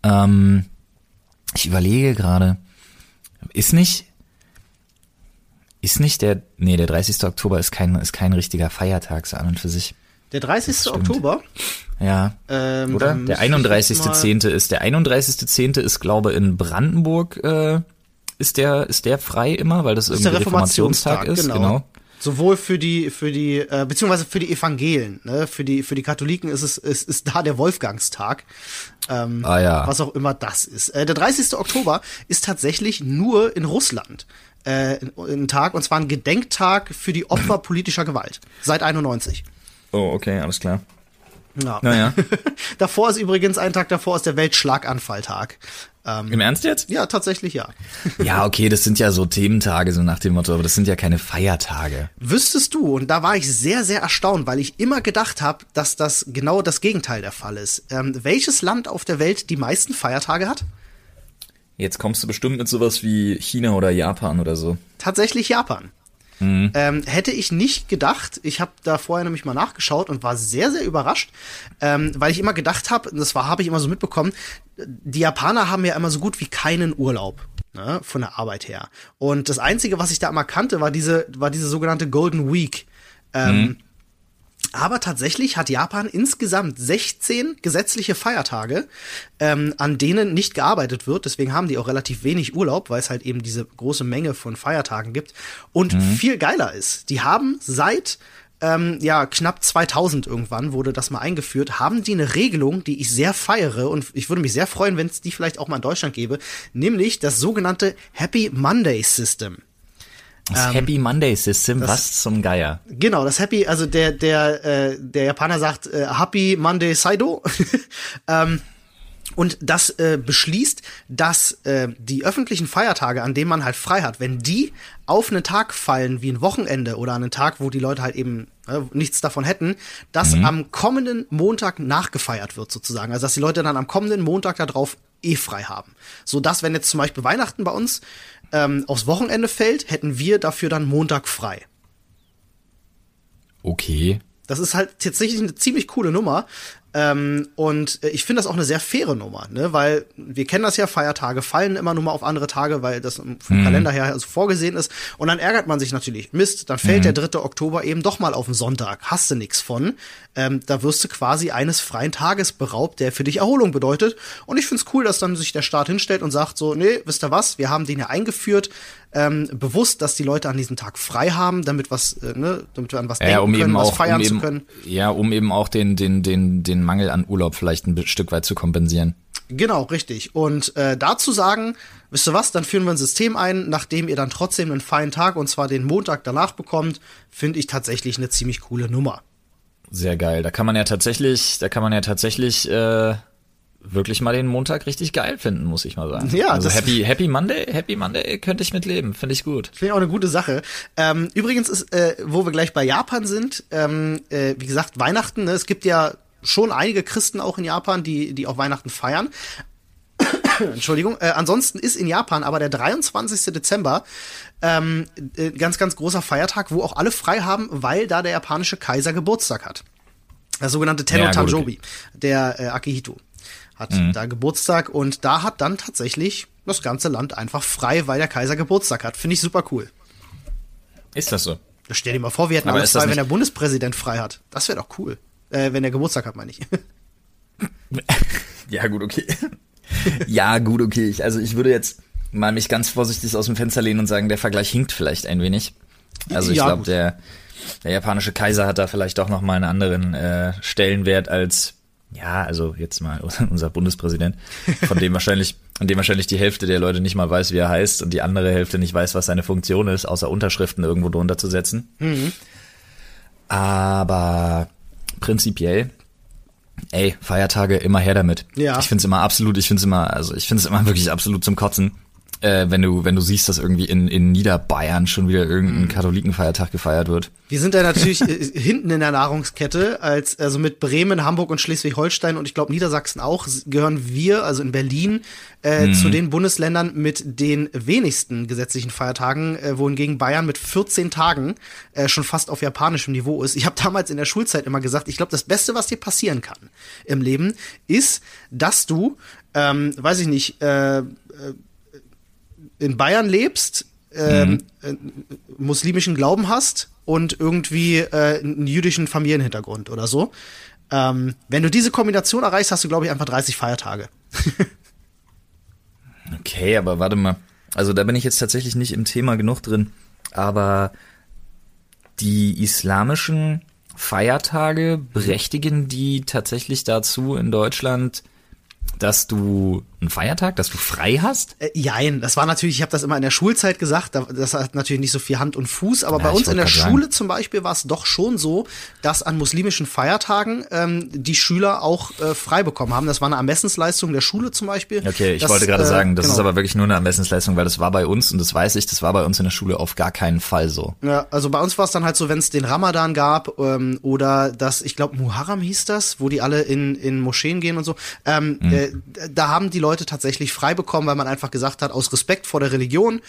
Ähm, ich überlege gerade, ist nicht, ist nicht der, nee, der 30. Oktober ist kein, ist kein richtiger Feiertag, so an und für sich. Der 30. stimmt. Oktober. Ja. Ähm, Oder? Der müsste ich jetzt mal- 31.10. ist, der 31.10. ist, glaube in Brandenburg, äh, ist der, ist der frei immer, weil das ist irgendwie der Reformationstag Reformationstag, ist, genau. genau. Sowohl für die, für die, äh, beziehungsweise für die Evangelen, ne? Für die, für die Katholiken ist es, ist, ist da der Wolfgangstag. Ähm, Ah, ja. Was auch immer das ist. Äh, der 30. Oktober ist tatsächlich nur in Russland äh, ein- ein Tag, und zwar ein Gedenktag für die Opfer (clears throat) politischer Gewalt. Seit 91. Oh, okay, alles klar. Ja. Naja. (laughs) davor ist übrigens, ein Tag davor ist der Weltschlaganfalltag. Ähm, Im Ernst jetzt? ja, tatsächlich ja. (laughs) Ja, okay, das sind ja so Thementage, so nach dem Motto, aber das sind ja keine Feiertage. Wüsstest du, und da war ich sehr, sehr erstaunt, weil ich immer gedacht habe, dass das genau das Gegenteil der Fall ist. Ähm, welches Land auf der Welt die meisten Feiertage hat? Jetzt kommst du bestimmt mit sowas wie China oder Japan oder so. Tatsächlich Japan. Ähm, hätte ich nicht gedacht. Ich habe da vorher nämlich mal nachgeschaut und war sehr, sehr überrascht, ähm, weil ich immer gedacht habe, das war habe ich immer so mitbekommen, die Japaner haben ja immer so gut wie keinen Urlaub. Ne, von der Arbeit her. Und das Einzige, was ich da immer kannte, war diese, war diese sogenannte Golden Week. Ähm, Aber tatsächlich hat Japan insgesamt 16 gesetzliche Feiertage, ähm, an denen nicht gearbeitet wird. Deswegen haben die auch relativ wenig Urlaub, weil es halt eben diese große Menge von Feiertagen gibt. Und viel geiler ist, die haben seit ähm, ja knapp 2000 irgendwann wurde das mal eingeführt, haben die eine Regelung, die ich sehr feiere und ich würde mich sehr freuen, wenn es die vielleicht auch mal in Deutschland gäbe, nämlich das sogenannte Happy Monday System. Das Happy Monday System, was zum Geier. Genau, das Happy, also der der äh, der Japaner sagt äh, Happy Monday Saido. (laughs) ähm, und das äh, beschließt, dass äh, die öffentlichen Feiertage, an denen man halt frei hat, wenn die auf einen Tag fallen wie ein Wochenende oder an einen Tag, wo die Leute halt eben äh, nichts davon hätten, dass am kommenden Montag nachgefeiert wird sozusagen. Also dass die Leute dann am kommenden Montag darauf eh frei haben. So dass, wenn jetzt zum Beispiel Weihnachten bei uns ähm, aufs Wochenende fällt, hätten wir dafür dann Montag frei. Okay. Das ist halt tatsächlich eine ziemlich coole Nummer. Ähm, und äh, ich finde das auch eine sehr faire Nummer, ne? Weil wir kennen das ja, Feiertage fallen immer nur mal auf andere Tage, weil das vom Kalender her also vorgesehen ist. Und dann ärgert man sich natürlich. Mist, dann fällt der 3. Oktober eben doch mal auf den Sonntag. Hast du nix von. Ähm, da wirst du quasi eines freien Tages beraubt, der für dich Erholung bedeutet. Und ich find's cool, dass dann sich der Staat hinstellt und sagt so, nee, wisst ihr was, wir haben den ja eingeführt, ähm, bewusst, dass die Leute an diesem Tag frei haben, damit was, äh, ne, damit wir an was denken Ja, um können, eben was auch, feiern um zu eben, können. ja, um eben auch den, den, den, den Mangel an Urlaub vielleicht ein Stück weit zu kompensieren. Genau, richtig. Und äh, dazu sagen, wisst ihr was, dann führen wir ein System ein, nachdem ihr dann trotzdem einen freien Tag und zwar den Montag danach bekommt, finde ich tatsächlich eine ziemlich coole Nummer. Sehr geil. Da kann man ja tatsächlich, da kann man ja tatsächlich äh, wirklich mal den Montag richtig geil finden, muss ich mal sagen. Ja, also das- Happy, Happy Monday, Happy Monday könnte ich mitleben, finde ich gut. Finde ich auch eine gute Sache. Ähm, übrigens ist, äh, wo wir gleich bei Japan sind, ähm, äh, wie gesagt, Weihnachten, ne? es gibt ja schon einige Christen auch in Japan, die, die auch Weihnachten feiern. (coughs) Entschuldigung. Äh, ansonsten ist in Japan aber der 23. Dezember ähm, äh, ganz, ganz großer Feiertag, wo auch alle frei haben, weil da der japanische Kaiser Geburtstag hat. Das sogenannte Tenno Ja, Tanjobi, der äh, Akihito, hat da Geburtstag und da hat dann tatsächlich das ganze Land einfach frei, weil der Kaiser Geburtstag hat. Finde ich super cool. Ist das so? Stell dir mal vor, wir hätten Aber alles frei, wenn der Bundespräsident frei hat. Das wäre doch cool. Äh, wenn er Geburtstag hat, meine ich. (laughs) Ja, gut, okay. ja, gut, okay. Ich, also ich würde jetzt mal mich ganz vorsichtig aus dem Fenster lehnen und sagen, der Vergleich hinkt vielleicht ein wenig. Also ich Ja, glaube, der, der japanische Kaiser hat da vielleicht auch noch mal einen anderen äh, Stellenwert als ja, also jetzt mal (laughs) unser Bundespräsident, von dem wahrscheinlich, von dem wahrscheinlich die Hälfte der Leute nicht mal weiß, wie er heißt und die andere Hälfte nicht weiß, was seine Funktion ist, außer Unterschriften irgendwo drunter zu setzen. Aber prinzipiell Ey, Feiertage immer her damit. Ja. Ich find's immer absolut, ich find's immer, also ich find's immer wirklich absolut zum Kotzen, äh, wenn du, wenn du siehst, dass irgendwie in, in Niederbayern schon wieder irgendein Mhm. Katholikenfeiertag gefeiert wird. Wir sind da natürlich äh, hinten in der Nahrungskette, als also mit Bremen, Hamburg und Schleswig-Holstein und ich glaube Niedersachsen auch gehören wir, also in Berlin, äh, zu den Bundesländern mit den wenigsten gesetzlichen Feiertagen, äh, wohingegen Bayern mit 14 Tagen äh, schon fast auf japanischem Niveau ist. Ich habe damals in der Schulzeit immer gesagt, ich glaube, das Beste, was dir passieren kann im Leben, ist, dass du, ähm, weiß ich nicht, äh, in Bayern lebst, ähm, äh, muslimischen Glauben hast und irgendwie äh, einen jüdischen Familienhintergrund oder so. Ähm, wenn du diese Kombination erreichst, hast du, glaube ich, einfach 30 Feiertage. (laughs) Okay, aber warte mal. Also da bin ich jetzt tatsächlich nicht im Thema genug drin. Aber die islamischen Feiertage berechtigen die tatsächlich dazu in Deutschland, dass du einen Feiertag, dass du frei hast? Äh, jein, das war natürlich, ich habe das immer in der Schulzeit gesagt, da- das hat natürlich nicht so viel Hand und Fuß, aber Ja, bei uns in der grad sagen. Schule zum Beispiel war es doch schon so, dass an muslimischen Feiertagen ähm, die Schüler auch äh, frei bekommen haben. Das war eine Ermessensleistung der Schule zum Beispiel. Okay, ich Das, wollte gerade äh, sagen, das genau. ist aber wirklich nur eine Ermessensleistung, weil das war bei uns, und das weiß ich, das war bei uns in der Schule auf gar keinen Fall so. Ja, also bei uns war es dann halt so, wenn es den Ramadan gab ähm, oder das, ich glaube Muharram hieß das, wo die alle in, in Moscheen gehen und so, ähm, äh, da haben die Leute tatsächlich frei bekommen, weil man einfach gesagt hat, aus Respekt vor der Religion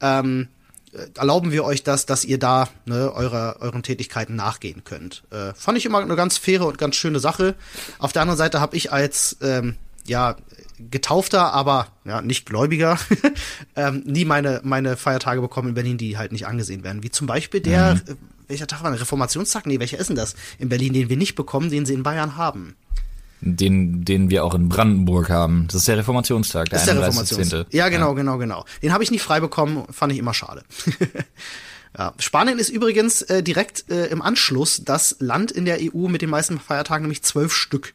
ähm, äh, erlauben wir euch das, dass ihr da ne, eure, euren Tätigkeiten nachgehen könnt. Äh, fand ich immer eine ganz faire und ganz schöne Sache. Auf der anderen Seite habe ich als ähm, ja getaufter, aber ja nicht Gläubiger, (laughs) ähm, nie meine meine Feiertage bekommen in Berlin, die halt nicht angesehen werden. Wie zum Beispiel der äh, welcher Tag war der Reformationstag? Nee, welcher ist denn das in Berlin, den wir nicht bekommen, den sie in Bayern haben? Den, den wir auch in Brandenburg haben. Das ist der Reformationstag, der ist der 31.10.. Reformationstag. Ja, genau, genau, genau. Den habe ich nie frei bekommen, fand ich immer schade. (laughs) ja. Spanien ist übrigens äh, direkt äh, im Anschluss das Land in der EU mit den meisten Feiertagen, nämlich zwölf Stück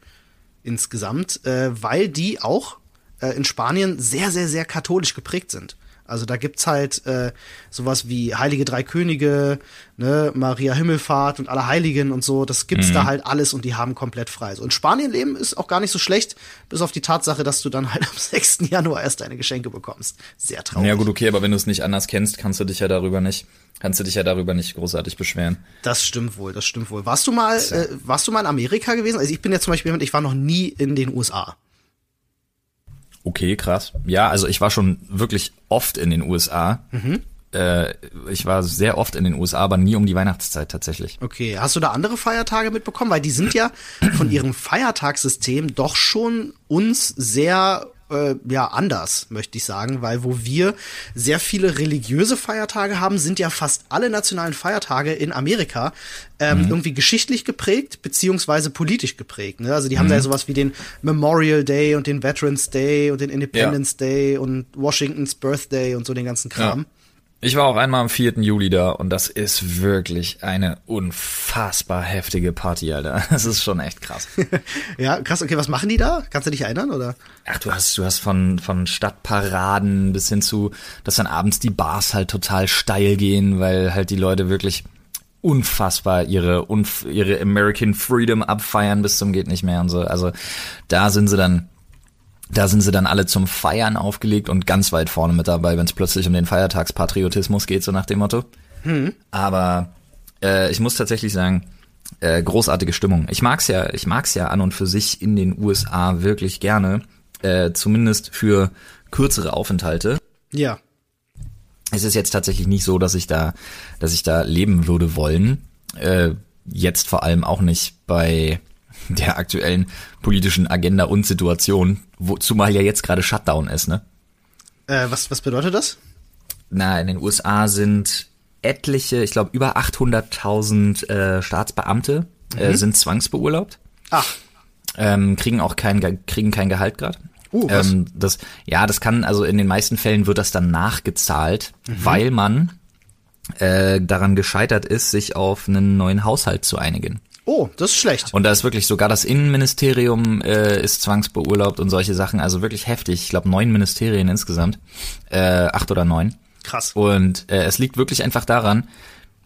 insgesamt, äh, weil die auch äh, in Spanien sehr, sehr, sehr katholisch geprägt sind. Also da gibt's halt äh, sowas wie Heilige Drei Könige, ne, Maria Himmelfahrt und alle Heiligen und so. Das gibt's da halt alles und die haben komplett frei. So in Spanien leben ist auch gar nicht so schlecht, bis auf die Tatsache, dass du dann (laughs) halt am 6. Januar erst deine Geschenke bekommst. Sehr traurig. Ja gut, okay, aber wenn du es nicht anders kennst, kannst du dich ja darüber nicht, kannst du dich ja darüber nicht großartig beschweren. Das stimmt wohl, das stimmt wohl. Warst du mal, äh, warst du mal in Amerika gewesen? Also ich bin ja zum Beispiel jemand, ich war noch nie in den USA. Okay, krass. Ja, also ich war schon wirklich oft in den USA. Äh, ich war sehr oft in den USA, aber nie um die Weihnachtszeit tatsächlich. Okay, hast du da andere Feiertage mitbekommen? Weil die sind ja von ihrem Feiertagssystem doch schon uns sehr äh, ja anders, möchte ich sagen, weil wo wir sehr viele religiöse Feiertage haben, sind ja fast alle nationalen Feiertage in Amerika ähm, irgendwie geschichtlich geprägt beziehungsweise politisch geprägt. Ne? Also die haben da ja sowas wie den Memorial Day und den Veterans Day und den Independence Day und Washingtons Birthday und so den ganzen Kram. Ich war auch einmal am 4. Juli da und das ist wirklich eine unfassbar heftige Party, Alter. (laughs) Das ist schon echt krass. (laughs) Ja, krass. Okay, was machen die da? Kannst du dich erinnern oder? Ach, du hast, du hast von, von Stadtparaden bis hin zu, dass dann abends die Bars halt total steil gehen, weil halt die Leute wirklich unfassbar ihre, ihre American Freedom abfeiern bis zum geht nicht mehr und so. Also da sind sie dann Da sind sie dann alle zum Feiern aufgelegt und ganz weit vorne mit dabei, wenn es plötzlich um den Feiertagspatriotismus geht, so nach dem Motto. Hm. Aber äh, ich muss tatsächlich sagen, äh, großartige Stimmung. Ich mag's ja, ich mag's ja an und für sich in den USA wirklich gerne, äh, zumindest für kürzere Aufenthalte. Ja. Es ist jetzt tatsächlich nicht so, dass ich da, dass ich da leben würde wollen. Äh, jetzt vor allem auch nicht bei der aktuellen politischen Agenda und Situation, wo, zumal ja jetzt gerade Shutdown ist, ne? Äh, was, was bedeutet das? Na, in den USA sind etliche, ich glaube über 800.000 äh, Staatsbeamte äh, mhm. sind zwangsbeurlaubt. Ach. Ähm, kriegen auch kein, kriegen kein Gehalt gerade. Uh, was? Ähm, das, ja, das kann, also in den meisten Fällen wird das dann nachgezahlt, mhm. weil man äh, daran gescheitert ist, sich auf einen neuen Haushalt zu einigen. Oh, das ist schlecht. Und da ist wirklich sogar das Innenministerium äh, ist zwangsbeurlaubt und solche Sachen, also wirklich heftig. Ich glaube neun Ministerien insgesamt, äh, acht oder neun. Krass. Und äh, es liegt wirklich einfach daran,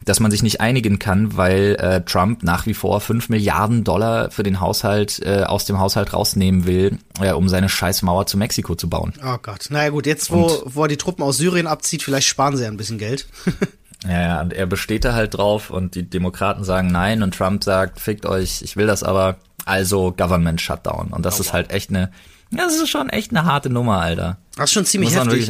dass man sich nicht einigen kann, weil äh, Trump nach wie vor fünf Milliarden Dollar für den Haushalt äh, aus dem Haushalt rausnehmen will, äh, um seine Scheißmauer zu Mexiko zu bauen. Oh Gott. Naja gut, jetzt wo, und, wo er die Truppen aus Syrien abzieht, vielleicht sparen sie ja ein bisschen Geld. (laughs) Ja, ja, und er besteht da halt drauf und die Demokraten sagen nein und Trump sagt, fickt euch, ich will das aber, also Government Shutdown. Und das oh, ist halt echt eine, das ist schon echt eine harte Nummer, Alter. Das ist schon ziemlich Muss heftig.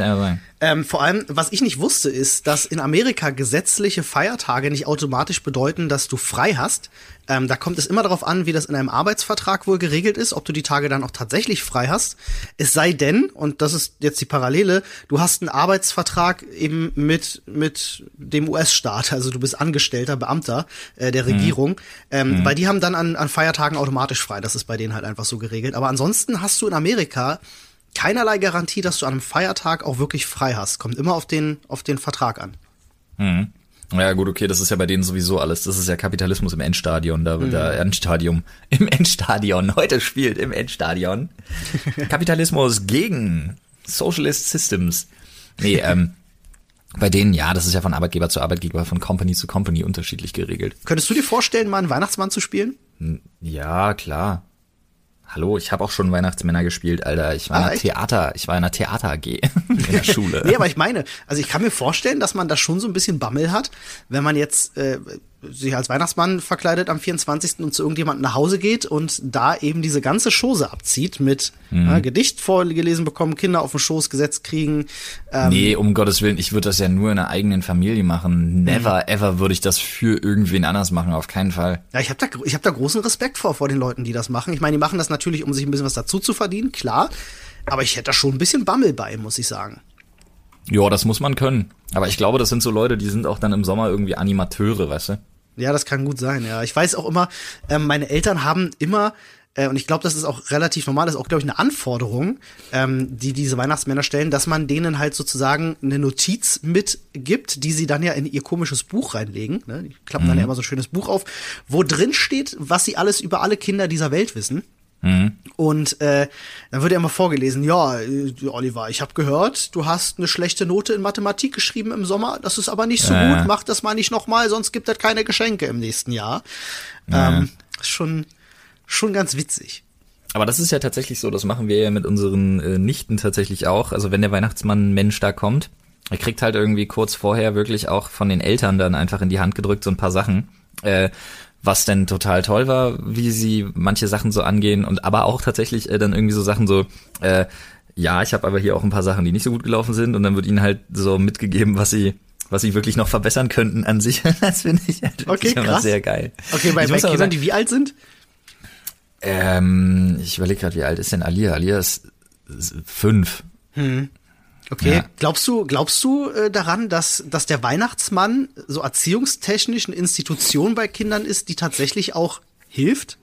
Ähm, vor allem, was ich nicht wusste, ist, dass in Amerika gesetzliche Feiertage nicht automatisch bedeuten, dass du frei hast. Ähm, da kommt es immer darauf an, wie das in einem Arbeitsvertrag wohl geregelt ist, ob du die Tage dann auch tatsächlich frei hast. Es sei denn, und das ist jetzt die Parallele, du hast einen Arbeitsvertrag eben mit, mit dem US-Staat, also du bist Angestellter, Beamter äh, der mhm. Regierung, mhm. ähm, mhm. weil die haben dann an, an Feiertagen automatisch frei. Das ist bei denen halt einfach so geregelt. Aber ansonsten hast du in Amerika keinerlei Garantie, dass du an einem Feiertag auch wirklich frei hast. Kommt immer auf den, auf den Vertrag an. Mhm. Ja gut, okay, das ist ja bei denen sowieso alles. Das ist ja Kapitalismus im Endstadion, da mhm. da Endstadium (laughs) im Endstadion heute spielt im Endstadion (laughs) Kapitalismus gegen Socialist Systems. Nee, ähm, bei denen ja, das ist ja von Arbeitgeber zu Arbeitgeber, von Company zu Company unterschiedlich geregelt. Könntest du dir vorstellen, mal einen Weihnachtsmann zu spielen? Ja, klar. Hallo, ich habe auch schon Weihnachtsmänner gespielt, Alter. Ich war ah, in einer Theater, ich war in einer Theater AG (laughs) in der Schule. nee, aber ich meine, also ich kann mir vorstellen, dass man da schon so ein bisschen Bammel hat, wenn man jetzt äh, sich als Weihnachtsmann verkleidet am 24. und zu irgendjemandem nach Hause geht und da eben diese ganze Chose abzieht mit mhm. äh, Gedicht vorgelesen bekommen, Kinder auf den Schoß gesetzt kriegen. Ähm, nee, um Gottes Willen, ich würde das ja nur in einer eigenen Familie machen. Never mhm. ever würde ich das für irgendwen anders machen, auf keinen Fall. Ja, ich habe da, ich hab da großen Respekt vor, vor den Leuten, die das machen. Ich meine, die machen das natürlich, um sich ein bisschen was dazu zu verdienen, klar. Aber ich hätte da schon ein bisschen Bammel bei, muss ich sagen. Ja, das muss man können. Aber ich glaube, das sind so Leute, die sind auch dann im Sommer irgendwie Animateure, weißt du? Ja, das kann gut sein, ja. Ich weiß auch immer, ähm, meine Eltern haben immer äh, und ich glaube, das ist auch relativ normal, das ist auch, glaube ich, eine Anforderung, ähm, die diese Weihnachtsmänner stellen, dass man denen halt sozusagen eine Notiz mitgibt, die sie dann ja in ihr komisches Buch reinlegen. Ne? Die klappen mhm. dann ja immer so ein schönes Buch auf, wo drin steht, was sie alles über alle Kinder dieser Welt wissen. Mhm. Und äh, dann wird ja immer vorgelesen, ja, äh, Oliver, ich habe gehört, du hast eine schlechte Note in Mathematik geschrieben im Sommer, das ist aber nicht so äh. gut, mach das mal nicht nochmal, sonst gibt es keine Geschenke im nächsten Jahr. Äh. Ähm, schon, schon ganz witzig. Aber das ist ja tatsächlich so, das machen wir ja mit unseren äh, Nichten tatsächlich auch. Also wenn der Weihnachtsmann Mensch da kommt, er kriegt halt irgendwie kurz vorher wirklich auch von den Eltern dann einfach in die Hand gedrückt so ein paar Sachen. Äh, was denn total toll war, wie sie manche Sachen so angehen und aber auch tatsächlich äh, dann irgendwie so Sachen so, äh, ja, ich habe aber hier auch ein paar Sachen, die nicht so gut gelaufen sind und dann wird ihnen halt so mitgegeben, was sie was sie wirklich noch verbessern könnten an sich. (laughs) Das finde ich halt okay, krass. sehr geil. Okay, bei, bei Kindern, die wie alt sind? Ähm, ich überlege gerade, wie alt ist denn Alia? Alia ist fünf. Hm. Okay, ja. glaubst du, glaubst du äh, daran, dass, dass der Weihnachtsmann so erziehungstechnisch eine Institution bei Kindern ist, die tatsächlich auch hilft?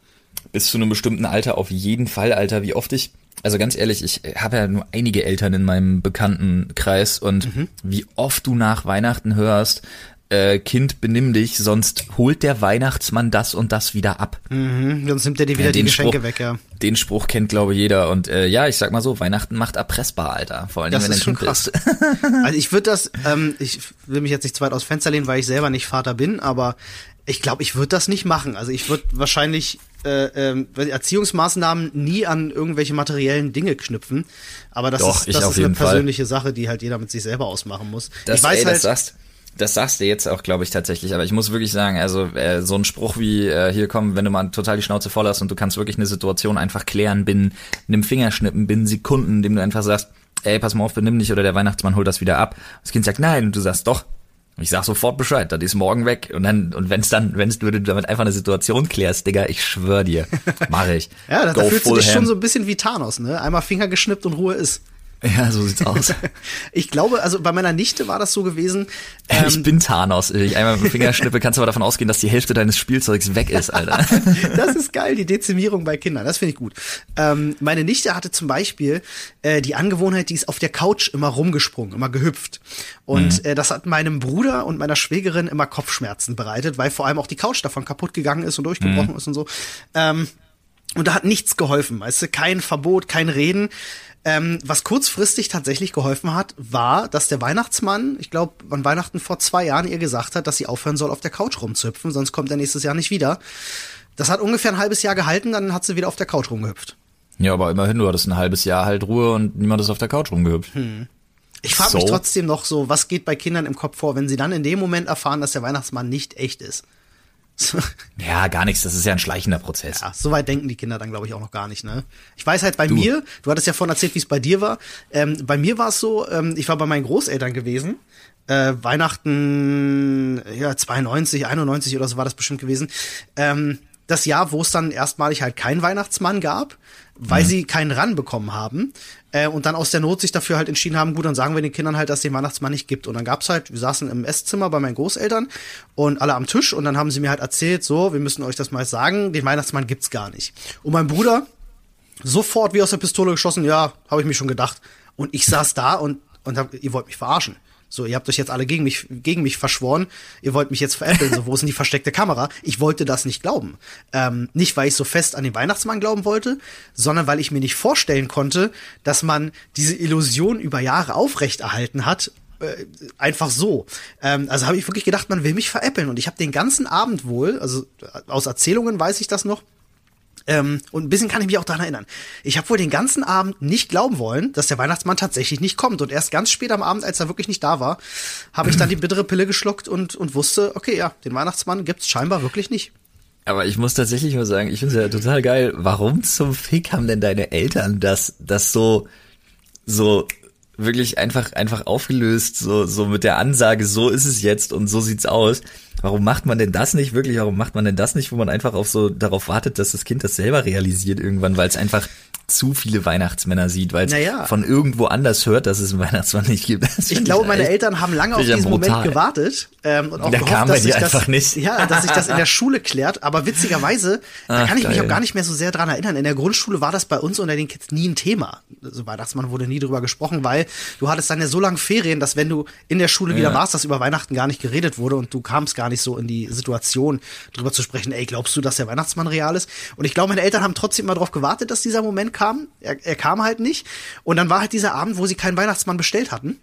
Bis zu einem bestimmten Alter auf jeden Fall, Alter. Wie oft ich, also ganz ehrlich, ich habe ja nur einige Eltern in meinem Bekanntenkreis und mhm. wie oft du nach Weihnachten hörst, äh, Kind, benimm dich, sonst holt der Weihnachtsmann das und das wieder ab. Mhm, sonst nimmt er dir wieder ja, die Geschenke Spruch, weg, ja. Den Spruch kennt, glaube ich, jeder. Und äh, ja, ich sag mal so, Weihnachten macht erpressbar, Alter. Vor allem, das wenn ist schon krass. Ist. (laughs) also ich würde das, (laughs) ähm, ich will mich jetzt nicht zu weit aus Fenster lehnen, weil ich selber nicht Vater bin, aber ich glaube, ich würde das nicht machen. Also ich würde wahrscheinlich äh, äh, Erziehungsmaßnahmen nie an irgendwelche materiellen Dinge knüpfen. Aber das Doch, ist, das ist eine persönliche Fall. Sache, die halt jeder mit sich selber ausmachen muss. Das, ich weiß ey, halt, das sagst, das sagst du jetzt auch, glaube ich, tatsächlich. Aber ich muss wirklich sagen, also äh, so ein Spruch wie äh, hier kommen, wenn du mal total die Schnauze voll hast und du kannst wirklich eine Situation einfach klären binnen einem Fingerschnippen, binnen Sekunden, indem du einfach sagst, ey, pass mal auf, benimm dich oder der Weihnachtsmann holt das wieder ab. Das Kind sagt nein und du sagst doch. Ich sag sofort Bescheid, das ist morgen weg. Und dann, und wenn's dann, wenn's du damit einfach eine Situation klärst, Digga, ich schwör dir, mache ich. (laughs) ja, da, da fühlst du dich schon so ein bisschen wie Thanos, ne? Einmal Finger geschnippt und Ruhe ist. (laughs) Ja, so sieht's aus. (laughs) ich glaube, also bei meiner Nichte war das so gewesen. Ähm, ich bin Thanos. Ich einmal mit dem Finger schnippe, kannst du aber davon ausgehen, dass die Hälfte deines Spielzeugs weg ist, Alter. (laughs) das ist geil, die Dezimierung bei Kindern. Das finde ich gut. Ähm, meine Nichte hatte zum Beispiel äh, die Angewohnheit, die ist auf der Couch immer rumgesprungen, immer gehüpft. Und mhm. äh, das hat meinem Bruder und meiner Schwägerin immer Kopfschmerzen bereitet, weil vor allem auch die Couch davon kaputt gegangen ist und durchgebrochen mhm. ist und so. Ähm, und da hat nichts geholfen, weißt du, kein Verbot, kein Reden. Ähm, was kurzfristig tatsächlich geholfen hat, war, dass der Weihnachtsmann, ich glaube, an Weihnachten vor zwei Jahren ihr gesagt hat, dass sie aufhören soll, auf der Couch rumzuhüpfen, sonst kommt er nächstes Jahr nicht wieder. Das hat ungefähr ein halbes Jahr gehalten, dann hat sie wieder auf der Couch rumgehüpft. Ja, aber immerhin, du hattest ein halbes Jahr halt Ruhe und niemand ist auf der Couch rumgehüpft. Hm. Ich frage so. mich trotzdem noch so, was geht bei Kindern im Kopf vor, wenn sie dann in dem Moment erfahren, dass der Weihnachtsmann nicht echt ist? (laughs) Ja, gar nichts. Das ist ja ein schleichender Prozess. Ja, so weit denken die Kinder dann, glaube ich, auch noch gar nicht. Ne? Ich weiß halt bei du. mir, du hattest ja vorhin erzählt, wie es bei dir war. Ähm, bei mir war es so, ähm, ich war bei meinen Großeltern gewesen. Äh, Weihnachten, ja, 92, 91 oder so war das bestimmt gewesen. Ähm, das Jahr, wo es dann erstmalig halt keinen Weihnachtsmann gab, weil mhm. sie keinen ranbekommen haben äh, und dann aus der Not sich dafür halt entschieden haben, gut, dann sagen wir den Kindern halt, dass es den Weihnachtsmann nicht gibt. Und dann gab's halt, wir saßen im Esszimmer bei meinen Großeltern und alle am Tisch und dann haben sie mir halt erzählt, so, wir müssen euch das mal sagen, den Weihnachtsmann gibt's gar nicht. Und mein Bruder sofort wie aus der Pistole geschossen, ja, habe ich mir schon gedacht. Und ich saß da und und hab, ihr wollt mich verarschen. So, ihr habt euch jetzt alle gegen mich, gegen mich verschworen. Ihr wollt mich jetzt veräppeln. So, wo ist denn die versteckte Kamera? Ich wollte das nicht glauben. Ähm, nicht, weil ich so fest an den Weihnachtsmann glauben wollte, sondern weil ich mir nicht vorstellen konnte, dass man diese Illusion über Jahre aufrechterhalten hat äh, einfach so. Ähm, also habe ich wirklich gedacht, man will mich veräppeln. Und ich habe den ganzen Abend wohl, also aus Erzählungen weiß ich das noch, ähm, und ein bisschen kann ich mich auch daran erinnern. Ich habe wohl den ganzen Abend nicht glauben wollen, dass der Weihnachtsmann tatsächlich nicht kommt. Und erst ganz spät am Abend, als er wirklich nicht da war, habe ich dann die bittere Pille geschluckt und, und wusste, okay, ja, den Weihnachtsmann gibt's scheinbar wirklich nicht. Aber ich muss tatsächlich mal sagen, ich finde es ja total geil. Warum zum Fick haben denn deine Eltern das, das so, so wirklich einfach, einfach aufgelöst, so, so mit der Ansage, so ist es jetzt und so sieht's aus. Warum macht man denn das nicht wirklich? Warum macht man denn das nicht, wo man einfach auf so darauf wartet, dass das Kind das selber realisiert irgendwann, weil es einfach zu viele Weihnachtsmänner sieht, weil es naja. von irgendwo anders hört, dass es einen Weihnachtsmann nicht gibt. Das ich glaube, meine Eltern haben lange auf diesen brutal. Moment gewartet ähm, und auch da gehofft, dass sich das, nicht. ja, dass sich das in der (laughs) Schule klärt. Aber witzigerweise, Ach, da kann ich geil. mich auch gar nicht mehr so sehr dran erinnern. In der Grundschule war das bei uns unter den Kids nie ein Thema. Also Weihnachtsmann wurde nie drüber gesprochen, weil du hattest dann ja so lange Ferien, dass wenn du in der Schule wieder ja. warst, dass über Weihnachten gar nicht geredet wurde und du kamst gar nicht so in die Situation, drüber zu sprechen. Ey, glaubst du, dass der Weihnachtsmann real ist? Und ich glaube, meine Eltern haben trotzdem immer darauf gewartet, dass dieser Moment kam. Er, er kam halt nicht. Und dann war halt dieser Abend, wo sie keinen Weihnachtsmann bestellt hatten.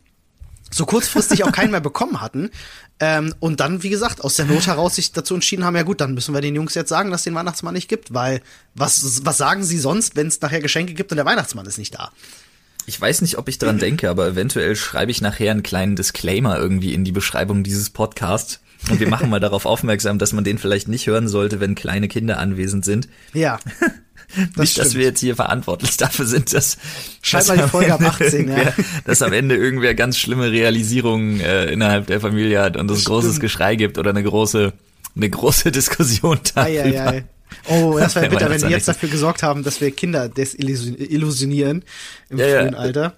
So kurzfristig auch keinen mehr bekommen hatten. Ähm, und dann, wie gesagt, aus der Not heraus sich dazu entschieden haben, ja gut, dann müssen wir den Jungs jetzt sagen, dass es den Weihnachtsmann nicht gibt, weil was, was sagen sie sonst, wenn es nachher Geschenke gibt und der Weihnachtsmann ist nicht da? Ich weiß nicht, ob ich dran denke, aber eventuell schreibe ich nachher einen kleinen Disclaimer irgendwie in die Beschreibung dieses Podcasts. Und wir machen mal darauf aufmerksam, dass man den vielleicht nicht hören sollte, wenn kleine Kinder anwesend sind. Ja. (laughs) Das Nicht, stimmt. dass wir jetzt hier verantwortlich dafür sind, dass Schreib mal die Folge ab 18, (laughs) ja. dass am Ende irgendwer ganz schlimme Realisierungen äh, innerhalb der Familie hat und es großes Geschrei gibt oder eine große eine große (laughs) Diskussion darüber. Ei, ei, ei. Oh, das wäre bitter, wenn die jetzt dafür gesorgt haben, dass wir Kinder desillusionieren im ja, frühen ja. Alter.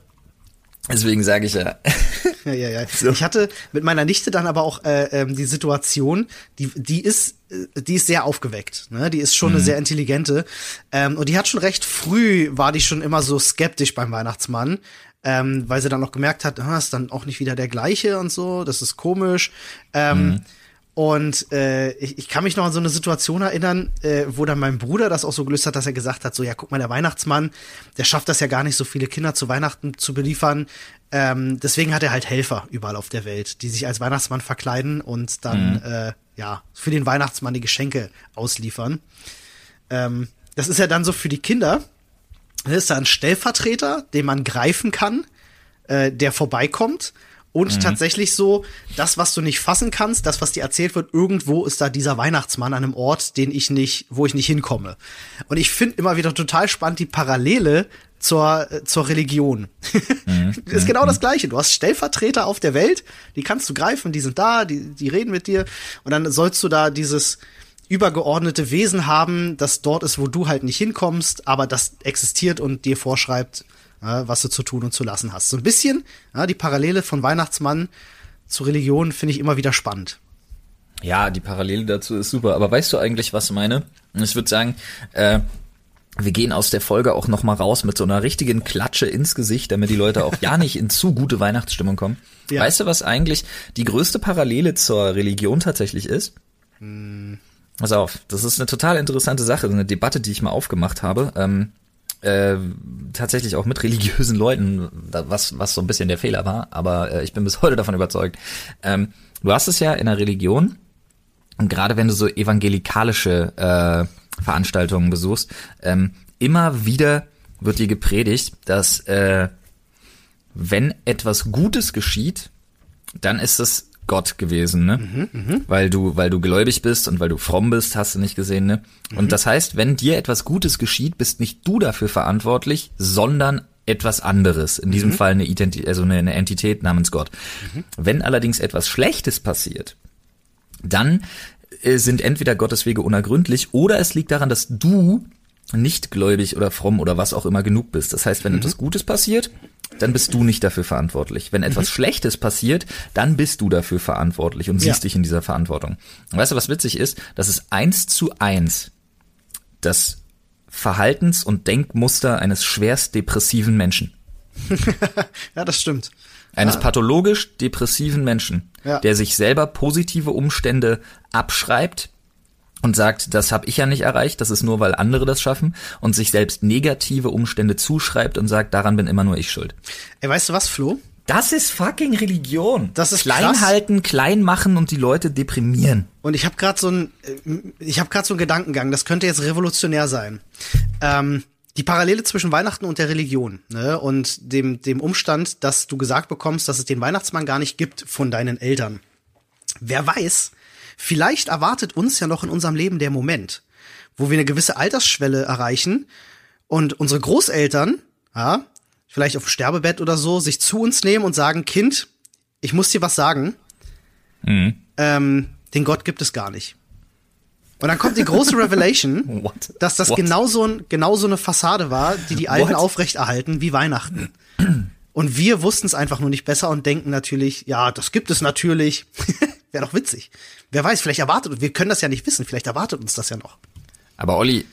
Deswegen sage ich ja. (laughs) ja, ja, ja. So. Ich hatte mit meiner Nichte dann aber auch äh, ähm, die Situation, die, die ist, äh, die ist sehr aufgeweckt. Ne? Die ist schon mhm. eine sehr intelligente. Ähm, und die hat schon recht früh, war die schon immer so skeptisch beim Weihnachtsmann. Ähm, weil sie dann noch gemerkt hat, ah, ist dann auch nicht wieder der gleiche und so, das ist komisch. Ähm, mhm. Und äh, ich, ich kann mich noch an so eine Situation erinnern, äh, wo dann mein Bruder das auch so gelöst hat, dass er gesagt hat, so ja, guck mal, der Weihnachtsmann, der schafft das ja gar nicht, so viele Kinder zu Weihnachten zu beliefern. Ähm, deswegen hat er halt Helfer überall auf der Welt, die sich als Weihnachtsmann verkleiden und dann mhm. äh, ja für den Weihnachtsmann die Geschenke ausliefern. ähm, das ist ja dann so für die Kinder, da ist da ein Stellvertreter, den man greifen kann, äh, der vorbeikommt. Und mhm. tatsächlich so, das, was du nicht fassen kannst, das, was dir erzählt wird, irgendwo ist da dieser Weihnachtsmann an einem Ort, den ich nicht, wo ich nicht hinkomme. Und ich finde immer wieder total spannend die Parallele zur, äh, zur Religion. (laughs) Mhm. ist genau das Gleiche. Du hast Stellvertreter auf der Welt, die kannst du greifen, die sind da, die, die reden mit dir. Und dann sollst du da dieses, übergeordnete Wesen haben, das dort ist, wo du halt nicht hinkommst, aber das existiert und dir vorschreibt, was du zu tun und zu lassen hast. So ein bisschen die Parallele von Weihnachtsmann zu Religion finde ich immer wieder spannend. Ja, die Parallele dazu ist super. Aber weißt du eigentlich, was ich meine? Ich würde sagen, äh, wir gehen aus der Folge auch noch mal raus mit so einer richtigen Klatsche ins Gesicht, damit die Leute auch ja nicht in zu gute Weihnachtsstimmung kommen. Ja. Weißt du, was eigentlich die größte Parallele zur Religion tatsächlich ist? Hm. Pass auf, das ist eine total interessante Sache, eine Debatte, die ich mal aufgemacht habe. Ähm, äh, tatsächlich auch mit religiösen Leuten, was, was so ein bisschen der Fehler war, aber äh, ich bin bis heute davon überzeugt. Ähm, du hast es ja in der Religion, und gerade wenn du so evangelikalische äh, Veranstaltungen besuchst, ähm, immer wieder wird dir gepredigt, dass äh, wenn etwas Gutes geschieht, dann ist es Gott gewesen, ne? Mhm, mh. Weil du, weil du gläubig bist und weil du fromm bist, hast du nicht gesehen, ne? Mhm. Und das heißt, wenn dir etwas Gutes geschieht, bist nicht du dafür verantwortlich, sondern etwas anderes. In diesem mhm. Fall eine Identität, also eine, eine, Entität namens Gott. Mhm. Wenn allerdings etwas Schlechtes passiert, dann äh, sind entweder Gottes Wege unergründlich oder es liegt daran, dass du nicht gläubig oder fromm oder was auch immer genug bist. Das heißt, wenn mhm. etwas Gutes passiert, dann bist du nicht dafür verantwortlich. Wenn etwas mhm. Schlechtes passiert, dann bist du dafür verantwortlich und siehst ja. dich in dieser Verantwortung. Und weißt du, was witzig ist? Das ist eins zu eins das Verhaltens- und Denkmuster eines schwerst depressiven Menschen. (laughs) ja, das stimmt. Eines ja. pathologisch depressiven Menschen, ja. der sich selber positive Umstände abschreibt, und sagt, das habe ich ja nicht erreicht, das ist nur, weil andere das schaffen und sich selbst negative Umstände zuschreibt und sagt, daran bin immer nur ich schuld. Ey, weißt du was, Flo? Das ist fucking Religion. Das ist klein krass. halten, klein machen und die Leute deprimieren. Und ich habe gerade so ein, äh, ich habe gerade so einen Gedankengang. Das könnte jetzt revolutionär sein. Ähm, die Parallele zwischen Weihnachten und der Religion ne, und dem dem Umstand, dass du gesagt bekommst, dass es den Weihnachtsmann gar nicht gibt von deinen Eltern. Wer weiß, Vielleicht erwartet uns ja noch in unserem Leben der Moment, wo wir eine gewisse Altersschwelle erreichen und unsere Großeltern, ja, vielleicht auf dem Sterbebett oder so, sich zu uns nehmen und sagen, Kind, ich muss dir was sagen. Mhm. Ähm, den Gott gibt es gar nicht. Und dann kommt die große (laughs) Revelation, dass das genau so, ein, genau so eine Fassade war, die die Alten What? aufrechterhalten wie Weihnachten. Und wir wussten es einfach nur nicht besser und denken natürlich, ja, das gibt es natürlich. Wäre doch witzig. Wer weiß, vielleicht erwartet, wir können das ja nicht wissen, vielleicht erwartet uns das ja noch. Aber Olli,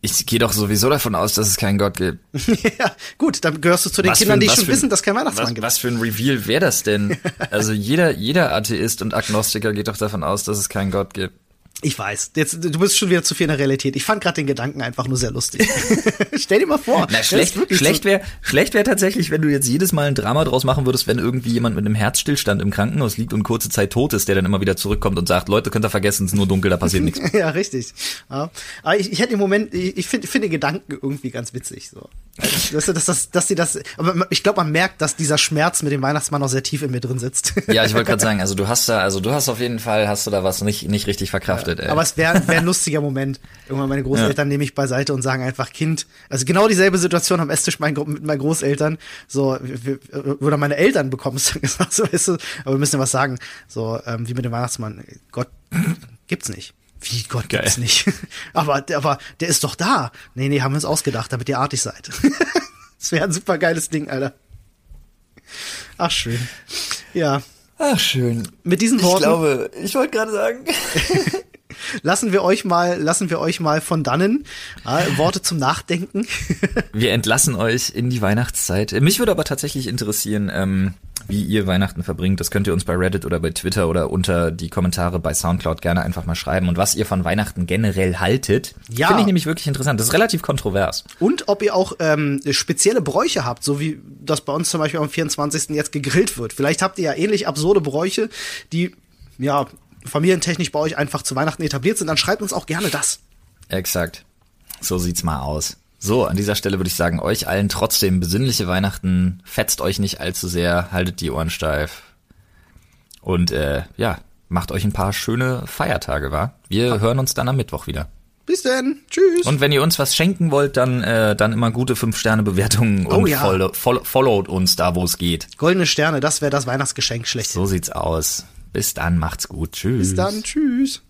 ich gehe doch sowieso davon aus, dass es keinen Gott gibt. (laughs) ja, gut, dann gehörst du zu den was Kindern, ein, die schon ein, wissen, dass kein Weihnachtsmann was, gibt. Was für ein Reveal wäre das denn? (laughs) also jeder, jeder Atheist und Agnostiker geht doch davon aus, dass es keinen Gott gibt. Ich weiß. Jetzt, du bist schon wieder zu viel in der Realität. Ich fand gerade den Gedanken einfach nur sehr lustig. (laughs) Stell dir mal vor. Na, schlecht schlecht wäre schlecht wäre tatsächlich, wenn du jetzt jedes Mal ein Drama draus machen würdest, wenn irgendwie jemand mit einem Herzstillstand im Krankenhaus liegt und kurze Zeit tot ist, der dann immer wieder zurückkommt und sagt, Leute, könnt ihr vergessen, es ist nur dunkel, da passiert nichts. (laughs) ja, richtig. Ja. Aber ich, ich hätte im Moment, ich, ich finde find den Gedanken irgendwie ganz witzig. So. (laughs) Du, dass, dass, dass sie das, aber ich glaube, man merkt, dass dieser Schmerz mit dem Weihnachtsmann noch sehr tief in mir drin sitzt. (laughs) ja, ich wollte gerade sagen, also du hast da, also du hast auf jeden Fall, hast du da was nicht, nicht richtig verkraftet. Ja, ey. Aber es wäre wär ein lustiger Moment. Irgendwann meine Großeltern ja. nehme ich beiseite und sagen einfach, Kind, also genau dieselbe Situation am Esstisch mein, mit meinen Großeltern, so, wir, oder meine Eltern bekommen es gesagt, (laughs) so, weißt du, aber wir müssen ja was sagen, so, ähm, wie mit dem Weihnachtsmann, Gott gibt's nicht. Wie Gott Geil. gibt's nicht. (laughs) aber, aber der ist doch da. Nee, nee, haben wir uns ausgedacht, damit ihr artig seid. (laughs) das wäre ein super geiles Ding, Alter. Ach, schön. Ja. Ach, schön. Mit diesen Worten. Ich glaube, ich wollte gerade sagen. (laughs) lassen wir euch mal, lassen wir euch mal von dannen. Äh, Worte zum Nachdenken. (laughs) wir entlassen euch in die Weihnachtszeit. Mich würde aber tatsächlich interessieren, ähm, wie ihr Weihnachten verbringt. Das könnt ihr uns bei Reddit oder bei Twitter oder unter die Kommentare bei Soundcloud gerne einfach mal schreiben. Und was ihr von Weihnachten generell haltet, ja. finde ich nämlich wirklich interessant. Das ist relativ kontrovers. Und ob ihr auch ähm, spezielle Bräuche habt, so wie das bei uns zum Beispiel am 24. jetzt gegrillt wird. Vielleicht habt ihr ja ähnlich absurde Bräuche, die ja familientechnisch bei euch einfach zu Weihnachten etabliert sind. Dann schreibt uns auch gerne das. Exakt. So sieht's mal aus. So, an dieser Stelle würde ich sagen, euch allen trotzdem besinnliche Weihnachten. Fetzt euch nicht allzu sehr, haltet die Ohren steif. Und äh, ja, macht euch ein paar schöne Feiertage, wa? Wir hören uns dann am Mittwoch wieder. Bis denn. Tschüss. Und wenn ihr uns was schenken wollt, dann äh, dann immer gute 5-Sterne-Bewertungen Oh und ja. follow, follow, followt uns da, wo es geht. Goldene Sterne, das wäre das Weihnachtsgeschenk schlecht. So sieht's aus. Bis dann, macht's gut. Tschüss. Bis dann. Tschüss.